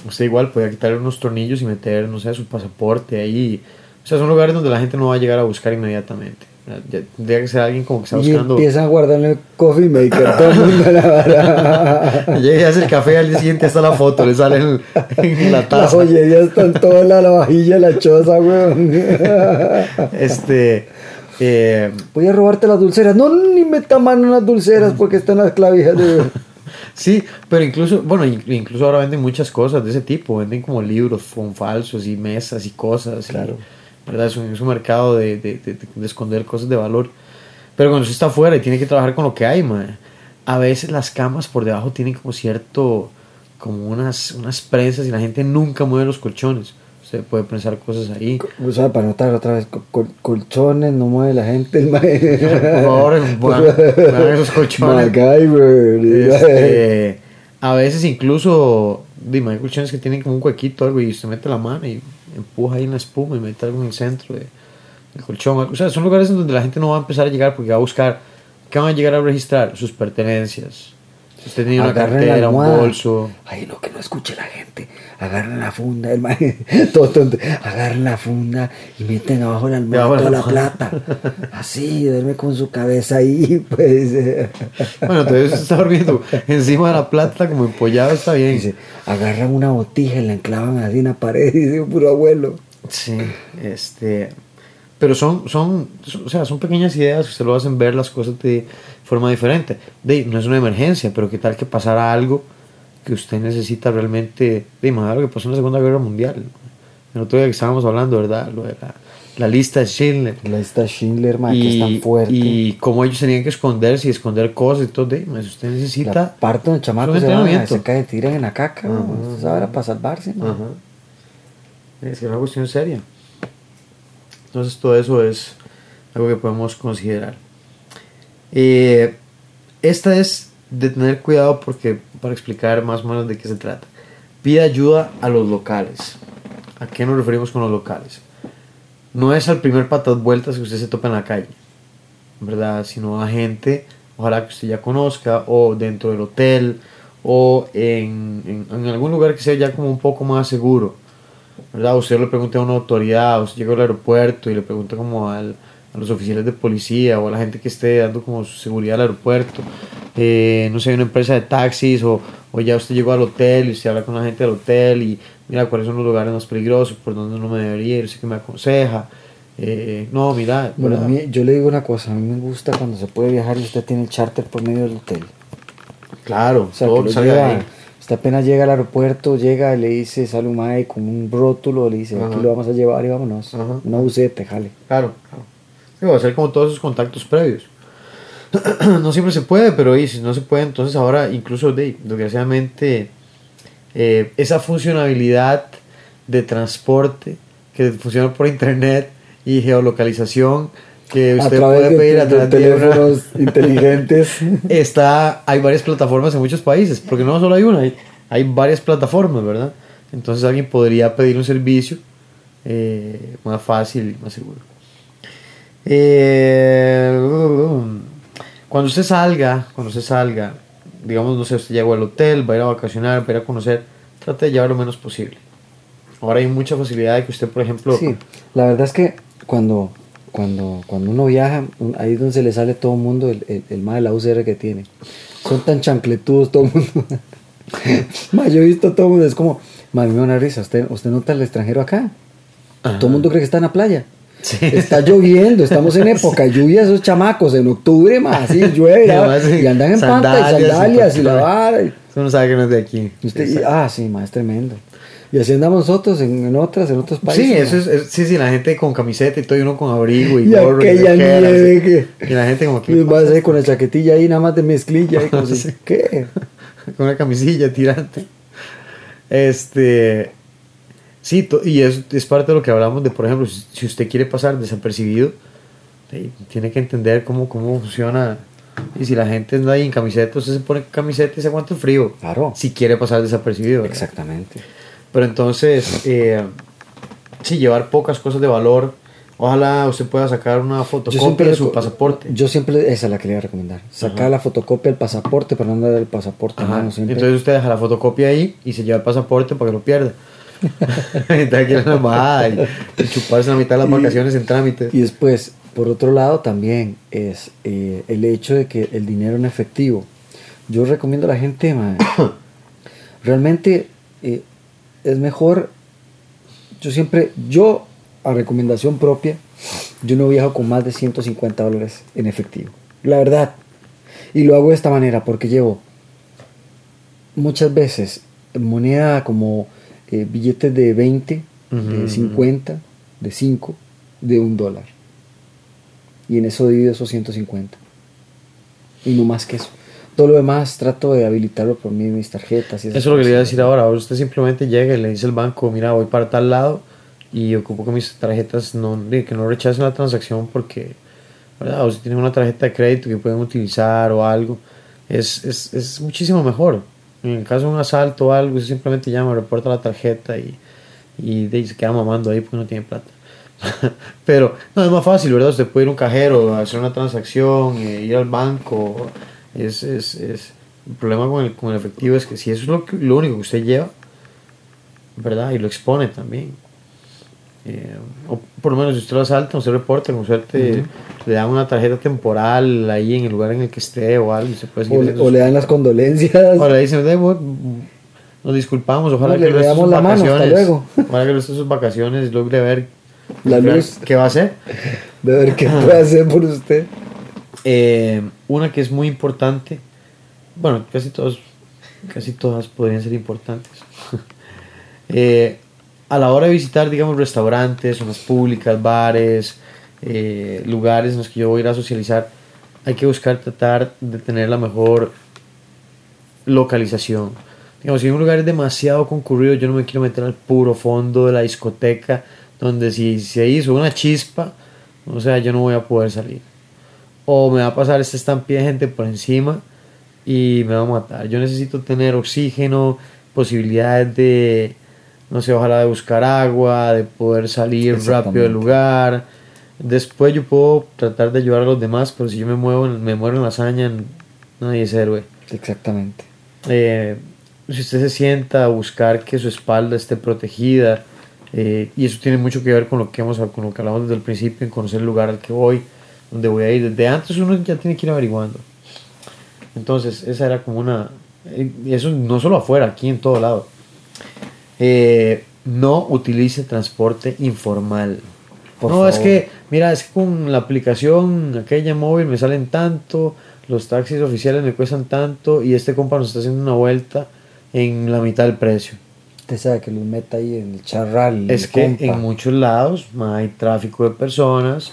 S3: usted igual podía quitarle unos tornillos y meter, no sé, su pasaporte ahí. O sea, son lugares donde la gente no va a llegar a buscar inmediatamente. Ya- Tendría que ser alguien como que está
S4: Y
S3: buscando.
S4: empiezan a guardar en el coffee maker todo el mundo la vara.
S3: Llega y hace el café y al día siguiente está la foto, le sale en, en la
S4: La
S3: taza.
S4: joyería está en toda la, la vajilla, la choza, weón.
S3: Este. eh,
S4: Voy a robarte las dulceras. No, ni meta mano en las dulceras porque están las clavijas de...
S3: sí, pero incluso, bueno, in- incluso ahora venden muchas cosas de ese tipo. Venden como libros con falsos y mesas y cosas. y,
S4: Claro.
S3: ¿Verdad? Es un, es un mercado de, de- de- de esconder cosas de valor. Pero cuando usted está afuera y tiene que trabajar con lo que hay, mae, a veces las camas por debajo tienen como cierto. como unas, unas prensas y la gente nunca mueve los colchones. Usted puede pensar cosas ahí.
S4: O sea, para notar otra vez, col- col- colchones, no mueve la gente. El.
S3: Por favor, vean esos colchones.
S4: MacGyver.
S3: Este, a veces incluso, dime, hay colchones que tienen como un huequito o algo y usted mete la mano y empuja ahí en la espuma y mete algo en el centro de- del colchón. O sea, son lugares en donde la gente no va a empezar a llegar porque va a buscar, ¿qué van a llegar a registrar? Sus pertenencias. Usted tenía una cartera, un bolso.
S4: Ay, no, que no escuche la gente. Agarran la funda, el mae, todo tonto. Agarran la funda y meten abajo la almohada toda
S3: la
S4: plata. Así, duerme con su cabeza ahí, pues.
S3: Bueno, entonces usted está durmiendo encima de la plata como empollado, está bien.
S4: Dice, agarran una botija y la enclavan así en la pared, dice un puro abuelo.
S3: Sí, este, pero son, son, son- o sea, son pequeñas ideas que usted lo hacen ver las cosas de forma diferente. De, no es una emergencia, pero qué tal que pasara algo que usted necesita realmente, de imagina lo que pasó en la Segunda Guerra Mundial. El otro día que estábamos hablando, ¿verdad? Lo de la, la lista de Schindler.
S4: La está Schindler, mae, que es tan fuerte.
S3: y cómo ellos tenían que esconderse y esconder cosas y todo. De, si usted necesita...
S4: la parte donde el chamaco se, va, se cae, tiran en la caca. Sabe, para salvarse. mae.
S3: Ajá. Es una cuestión seria. Entonces todo eso es algo que podemos considerar. Eh, esta es de tener cuidado porque para explicar más o menos de qué se trata. Pide ayuda a los locales. ¿A qué nos referimos con los locales? No es al primer patas vueltas que usted se topa en la calle, ¿verdad? Sino a gente, ojalá que usted ya conozca, o dentro del hotel, o en, algún lugar que sea ya como un poco más seguro. ¿verdad? Usted le pregunta a una autoridad, usted llega al aeropuerto y le pregunta como al- a los oficiales de policía o a la gente que esté dando como seguridad al aeropuerto. Eh, no sé, una empresa de taxis o, o ya usted llegó al hotel y usted habla con la gente del hotel y mira cuáles son los lugares más peligrosos, por dónde no me debería ir, usted que me aconseja. Eh, no, mira,
S4: Bueno, a mí, yo le digo una cosa, a mí me gusta cuando se puede viajar y usted tiene el charter por medio del hotel.
S3: claro,
S4: O sea,
S3: todo
S4: que lo
S3: ahí.
S4: usted apenas llega al aeropuerto, llega y le dice, sale un mae con un rótulo, le dice, aquí
S3: Ajá.
S4: lo vamos a llevar y vámonos.
S3: Ajá.
S4: Una buceta, jale.
S3: Claro, claro. Hacer como todos esos contactos previos. no siempre se puede, pero y si no se puede, entonces ahora incluso de, desgraciadamente eh, esa funcionalidad de transporte que funciona por internet y geolocalización que usted puede
S4: de,
S3: pedir a
S4: de
S3: través de una-
S4: teléfonos inteligentes.
S3: está hay varias plataformas en muchos países porque no solo hay una hay, hay varias plataformas verdad entonces alguien podría pedir un servicio eh, más fácil y más seguro Eh, cuando usted salga cuando usted salga digamos no sé usted llegó al hotel va a ir a vacacionar va a ir a conocer trate de llevar lo menos posible ahora hay mucha facilidad de que usted por ejemplo
S4: Sí, la verdad es que cuando, cuando, cuando uno viaja, ahí es donde se le sale todo el mundo el, el, el mae de la UCR que tiene. Son tan chancletudos todo el mundo. Ma, yo he visto todo el mundo, es como, ma, a mí me da una risa, ¿usted, usted nota el extranjero acá?
S3: Ajá.
S4: Todo el mundo cree que está en la playa.
S3: Sí.
S4: Está lloviendo, estamos en época de lluvia, esos chamacos, en octubre, más así llueve,
S3: Y además,
S4: andan en panta y
S3: sandalias y
S4: sandalias la vara.
S3: usted no sabe que no es de aquí
S4: y usted- y- ah, sí, ma, es tremendo. Y así andamos nosotros en, en otras, en otros países.
S3: Sí, eso es, es- sí, sí, la gente con camiseta y todo, y uno con abrigo y
S4: Y
S3: gorro y
S4: nieve
S3: y-
S4: que-
S3: Y la gente como que...
S4: Y vas con la chaquetilla ahí, nada más de mezclilla. Y como. ¿Qué?
S3: con una camisilla tirante. Este... Sí, y es, es parte de lo que hablamos de, por ejemplo, si, si usted quiere pasar desapercibido, eh, tiene que entender cómo, cómo funciona. Y si la gente anda ahí en camiseta, usted se pone camiseta y se aguanta el frío.
S4: Claro.
S3: Si quiere pasar desapercibido. ¿verdad?
S4: Exactamente.
S3: Pero entonces, eh, sí, llevar pocas cosas de valor. Ojalá usted pueda sacar una fotocopia de su pasaporte.
S4: Yo siempre, esa es la que le iba a recomendar. Sacar la fotocopia del pasaporte para no andar el pasaporte.
S3: Ajá.
S4: hermano, siempre.
S3: Entonces usted deja la fotocopia ahí y se lleva el pasaporte para que lo pierda. Está aquí en la embajada y, y chuparse la mitad de las
S4: Y-
S3: vacaciones en trámite.
S4: Y después, por otro lado, también es eh, el hecho de que el dinero en efectivo. Yo recomiendo a la gente, mae, realmente eh, es mejor. Yo siempre, yo, a recomendación propia, yo no viajo con más de 150 dólares en efectivo. La verdad. Y lo hago de esta manera porque llevo muchas veces moneda como eh, billetes de 20,
S3: Ujú,
S4: de
S3: ujú.
S4: 50, de 5, de un dólar. Y en eso divido esos 150. Y no más que eso. Todo lo demás trato de habilitarlo por mí, mis tarjetas. Y
S3: Eso es lo que le iba a
S4: cosas.
S3: decir ahora. Usted simplemente llega y le dice al banco, mira, voy para tal lado y ocupo que mis tarjetas no, que no rechacen la transacción porque, ¿verdad? O si tienen una tarjeta de crédito que pueden utilizar o algo, es, es, es muchísimo mejor. En caso de un asalto o algo, simplemente llama, reporta la tarjeta y, y se queda mamando ahí porque no tiene plata. Pero no, es más fácil, ¿verdad? Usted puede ir a un cajero, hacer una transacción, eh, ir al banco. Es, es, es, el problema con el, con el efectivo es que si eso es lo, que- lo único que usted lleva, ¿verdad? Y lo expone también. Eh, o por lo menos si usted lo asalta, usted reporta, con suerte le dan una tarjeta temporal ahí en el lugar en el que esté o algo se puede
S4: O, le- o dan las condolencias.
S3: o le dicen, "Eh, bueno, nos disculpamos, ojalá
S4: No,
S3: que
S4: le damos la mano, hasta
S3: vacaciones,
S4: luego".
S3: ojalá que resto de sus vacaciones logre ver
S4: La luz.
S3: qué va a hacer.
S4: De ver qué puede hacer por usted.
S3: Eh, una que es muy importante, bueno, casi todos, casi todas podrían ser importantes. Eh, a la hora de visitar, digamos, restaurantes, zonas públicas, bares, eh, lugares en los que yo voy a ir a socializar, hay que buscar tratar de tener la mejor localización. Digamos, si un lugar es demasiado concurrido, yo no me quiero meter al puro fondo de la discoteca, donde si se hizo una chispa, o sea, yo no voy a poder salir. O me va a pasar esta estampida de gente por encima y me va a matar. Yo necesito tener oxígeno, posibilidades de, no sé, ojalá de buscar agua, de poder salir rápido del lugar. Después yo puedo tratar de ayudar a los demás, pero si yo me muevo, me muero en la hazaña, nadie es héroe.
S4: Exactamente.
S3: Eh, si usted se sienta a buscar que su espalda esté protegida, eh, y eso tiene mucho que ver con lo que hemos, con lo que hablamos desde el principio, en conocer el lugar al que voy, donde voy a ir. Desde antes uno ya tiene que ir averiguando. Entonces, esa era como una. eh, eso no solo afuera, aquí en todo lado. Eh, no utilice transporte informal.
S4: Por
S3: no, es
S4: favor.
S3: que, mira, es que con la aplicación aquella móvil me salen tanto, los taxis oficiales me cuestan tanto y este compa nos está haciendo una vuelta en la mitad del precio.
S4: Usted sabe que los meta ahí en el charral.
S3: Es
S4: el
S3: que
S4: compa.
S3: en muchos lados ma, hay tráfico de personas,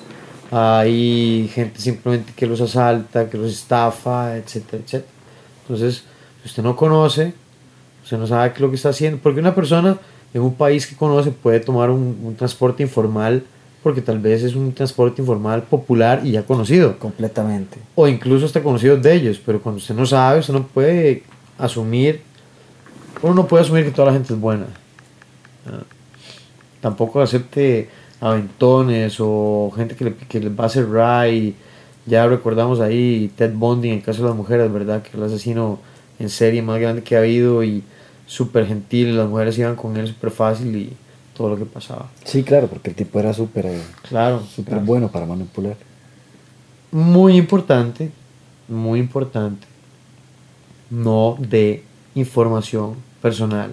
S3: hay gente simplemente que los asalta, que los estafa, etcétera, etcétera. Entonces, si usted no conoce, usted no sabe qué es lo que está haciendo, porque una persona en un país que conoce puede tomar un, un transporte informal, porque tal vez es un transporte informal popular y ya conocido,
S4: Completamente.
S3: o incluso está conocido de ellos, pero cuando usted no sabe, usted no puede asumir, uno no puede asumir que toda la gente es buena. Ah, Tampoco acepte aventones o gente que le, que le va a hacer ray. Ya recordamos ahí Ted Bundy en el caso de las mujeres, ¿verdad? Que el asesino en serie más grande que ha habido y súper gentil, las mujeres iban con él súper fácil y todo lo que pasaba.
S4: Sí, claro, porque el tipo era súper eh,
S3: Claro, claro.
S4: bueno para manipular.
S3: muy importante, muy importante, no de información personal.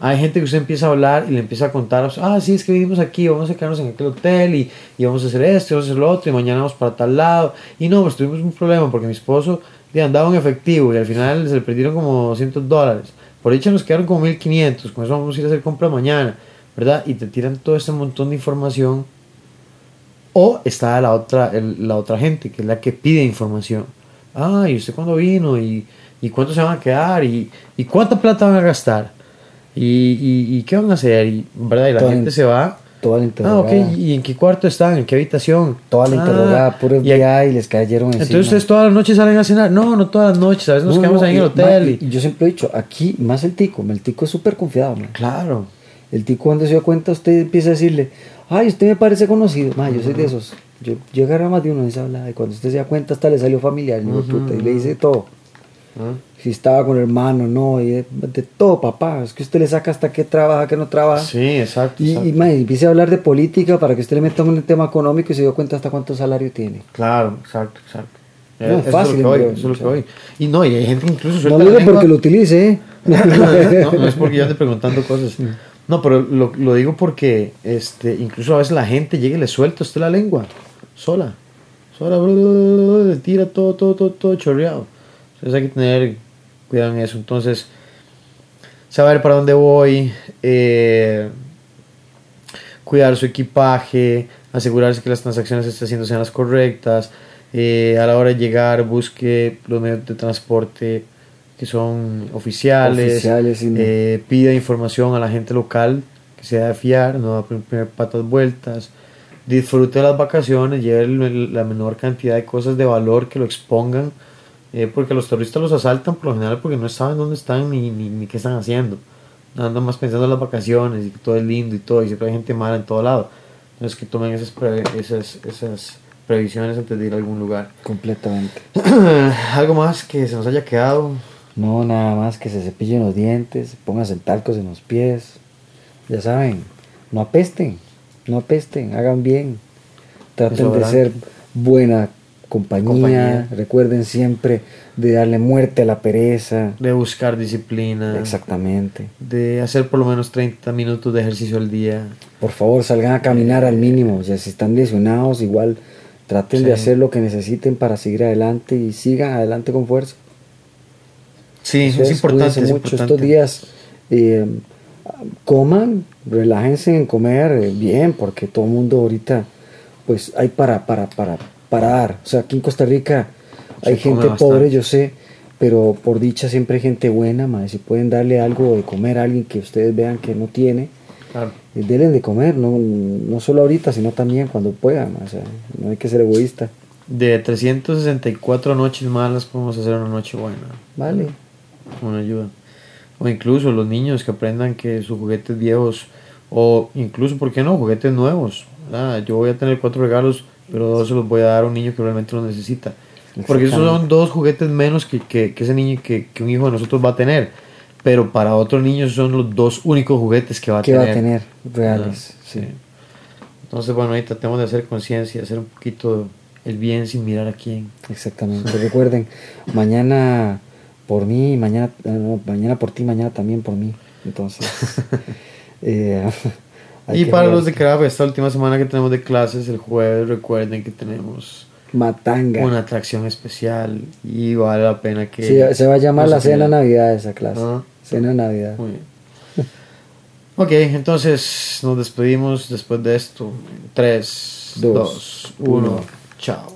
S3: Hay gente que usted empieza a hablar y le empieza a contar, ah, sí, es que vivimos aquí, vamos a quedarnos en aquel hotel y, y vamos a hacer esto, y vamos a hacer lo otro, y mañana vamos para tal lado. Y no, pues tuvimos un problema porque mi esposo le andaba en efectivo y al final se le perdieron como 200 dólares. Por dicha nos quedaron como 1500, con eso vamos a ir a hacer compra mañana, ¿verdad? Y te tiran todo este montón de información o está la otra, el- la otra gente, que es la que pide información. Ah, ¿y usted cuándo vino? ¿Y, y cuánto se van a quedar? ¿Y, ¿Y cuánta plata van a gastar? ¿Y, y, y qué van a hacer? Y, ¿verdad? Y la gente se va.
S4: Toda la
S3: Ah,
S4: interrogada.
S3: ok. ¿Y en qué cuarto están? ¿En qué habitación?
S4: Toda la
S3: Ah,
S4: interrogada, puro
S3: y-
S4: FBI, y les cayeron encima.
S3: Entonces ustedes todas las noches salen a cenar. No, no todas las noches. A veces nos
S4: No,
S3: quedamos
S4: no,
S3: ahí en el
S4: y-
S3: hotel.
S4: ma,
S3: y-
S4: y yo siempre he dicho, aquí, más el tico, el tico es súper confiado, man.
S3: Claro.
S4: El tico cuando se da cuenta, usted empieza a decirle, ay, usted me parece conocido. Ma, yo soy de esos. Yo, yo agarro más de uno y se habla. Y cuando usted se da cuenta, hasta le salió familiar, de puta, y le dice todo.
S3: Ah,
S4: Si estaba con hermano, no, y de, de todo, papá. Es que usted le saca hasta qué trabaja, qué no trabaja.
S3: Sí, exacto.
S4: Y,
S3: exacto.
S4: y, empiece a hablar de política para que usted le meta un tema económico y se dio cuenta hasta cuánto salario tiene.
S3: Claro, exacto, exacto.
S4: No,
S3: Eh,
S4: es
S3: eso
S4: fácil,
S3: es lo que
S4: bro,
S3: voy, eso es lo que voy. Y no, y hay gente incluso
S4: No lo digo porque lo utilice, ¿eh?
S3: no, no es porque yo ande preguntando cosas. No, pero lo, lo digo porque este, incluso a veces la gente llega y le suelta a usted la lengua, sola. Sola, le tira todo, todo, todo, todo chorreado. Entonces hay que tener cuidado en eso. Entonces, saber para dónde voy, eh, cuidar su equipaje, asegurarse que las transacciones estén haciendo sean las correctas. eh, a la hora de llegar, busque los medios de transporte que son oficiales,
S4: Oficiales,
S3: eh, pida información a la gente local que sea de fiar, no va a poner patas vueltas, disfrute de las vacaciones, lleve la menor cantidad de cosas de valor que lo expongan, eh, porque los terroristas los asaltan por lo general porque no saben dónde están ni, ni, ni qué están haciendo, andan más pensando en las vacaciones y que todo es lindo y todo, y siempre hay gente mala en todo lado, entonces que tomen esas, pre- esas, esas previsiones antes de ir a algún lugar.
S4: Completamente.
S3: Algo más que se nos haya quedado.
S4: No, nada más que se cepillen los dientes, pónganse talcos en los pies. Ya saben, no apesten, no apesten, hagan bien. Traten de ser buena compañía.
S3: Compañía.
S4: Recuerden siempre de darle muerte a la pereza.
S3: de buscar disciplina,
S4: Exactamente.
S3: de hacer por lo menos 30 minutos de ejercicio al día.
S4: Por favor, salgan a caminar al mínimo. Si están lesionados, igual traten de hacer lo que necesiten para seguir adelante y sigan adelante con fuerza.
S3: Sí, es importante. es
S4: mucho
S3: importante.
S4: estos días. eh, coman, relájense en comer eh, bien, porque todo el mundo ahorita, pues hay para, para, para, parar. O sea, aquí en Costa Rica hay
S3: Se
S4: gente pobre, yo sé, pero por dicha siempre hay gente buena, madre. Si pueden darle algo de comer a alguien que ustedes vean que no tiene,
S3: Claro.
S4: eh, denle de comer, no, no solo ahorita, sino también cuando puedan. O sea, no hay que ser egoísta.
S3: De 364 noches malas podemos hacer una noche buena.
S4: Vale.
S3: Una ayuda. O incluso los niños que aprendan que sus juguetes viejos, o incluso, ¿por qué no? Juguetes nuevos. Ah, yo voy a tener cuatro regalos, pero dos se los voy a dar a un niño que realmente los necesita. Porque esos son dos juguetes menos que, que, que ese niño, que, que un hijo de nosotros va a tener. Pero para otro niño son los dos únicos juguetes que va a
S4: ¿Qué
S3: tener.
S4: va a tener? Reales.
S3: Ah,
S4: sí.
S3: sí. Entonces, bueno, ahí tratemos de hacer conciencia, hacer un poquito el bien sin mirar a quién.
S4: Exactamente. Recuerden, mañana por mí, mañana, eh, no, mañana por ti, mañana también por mí. Entonces, eh, hay
S3: y para
S4: jugar.
S3: los de CRAF, esta última semana que tenemos de clases, el jueves, recuerden que tenemos
S4: Matanga.
S3: una atracción especial y vale la pena que...
S4: Sí, se va a llamar la cena. Navidad esa clase.
S3: Ah.
S4: Cena Navidad.
S3: Muy bien. Ok, entonces nos despedimos después de esto. 3,
S4: Dos,
S3: 2, 1,
S4: uno.
S3: chao.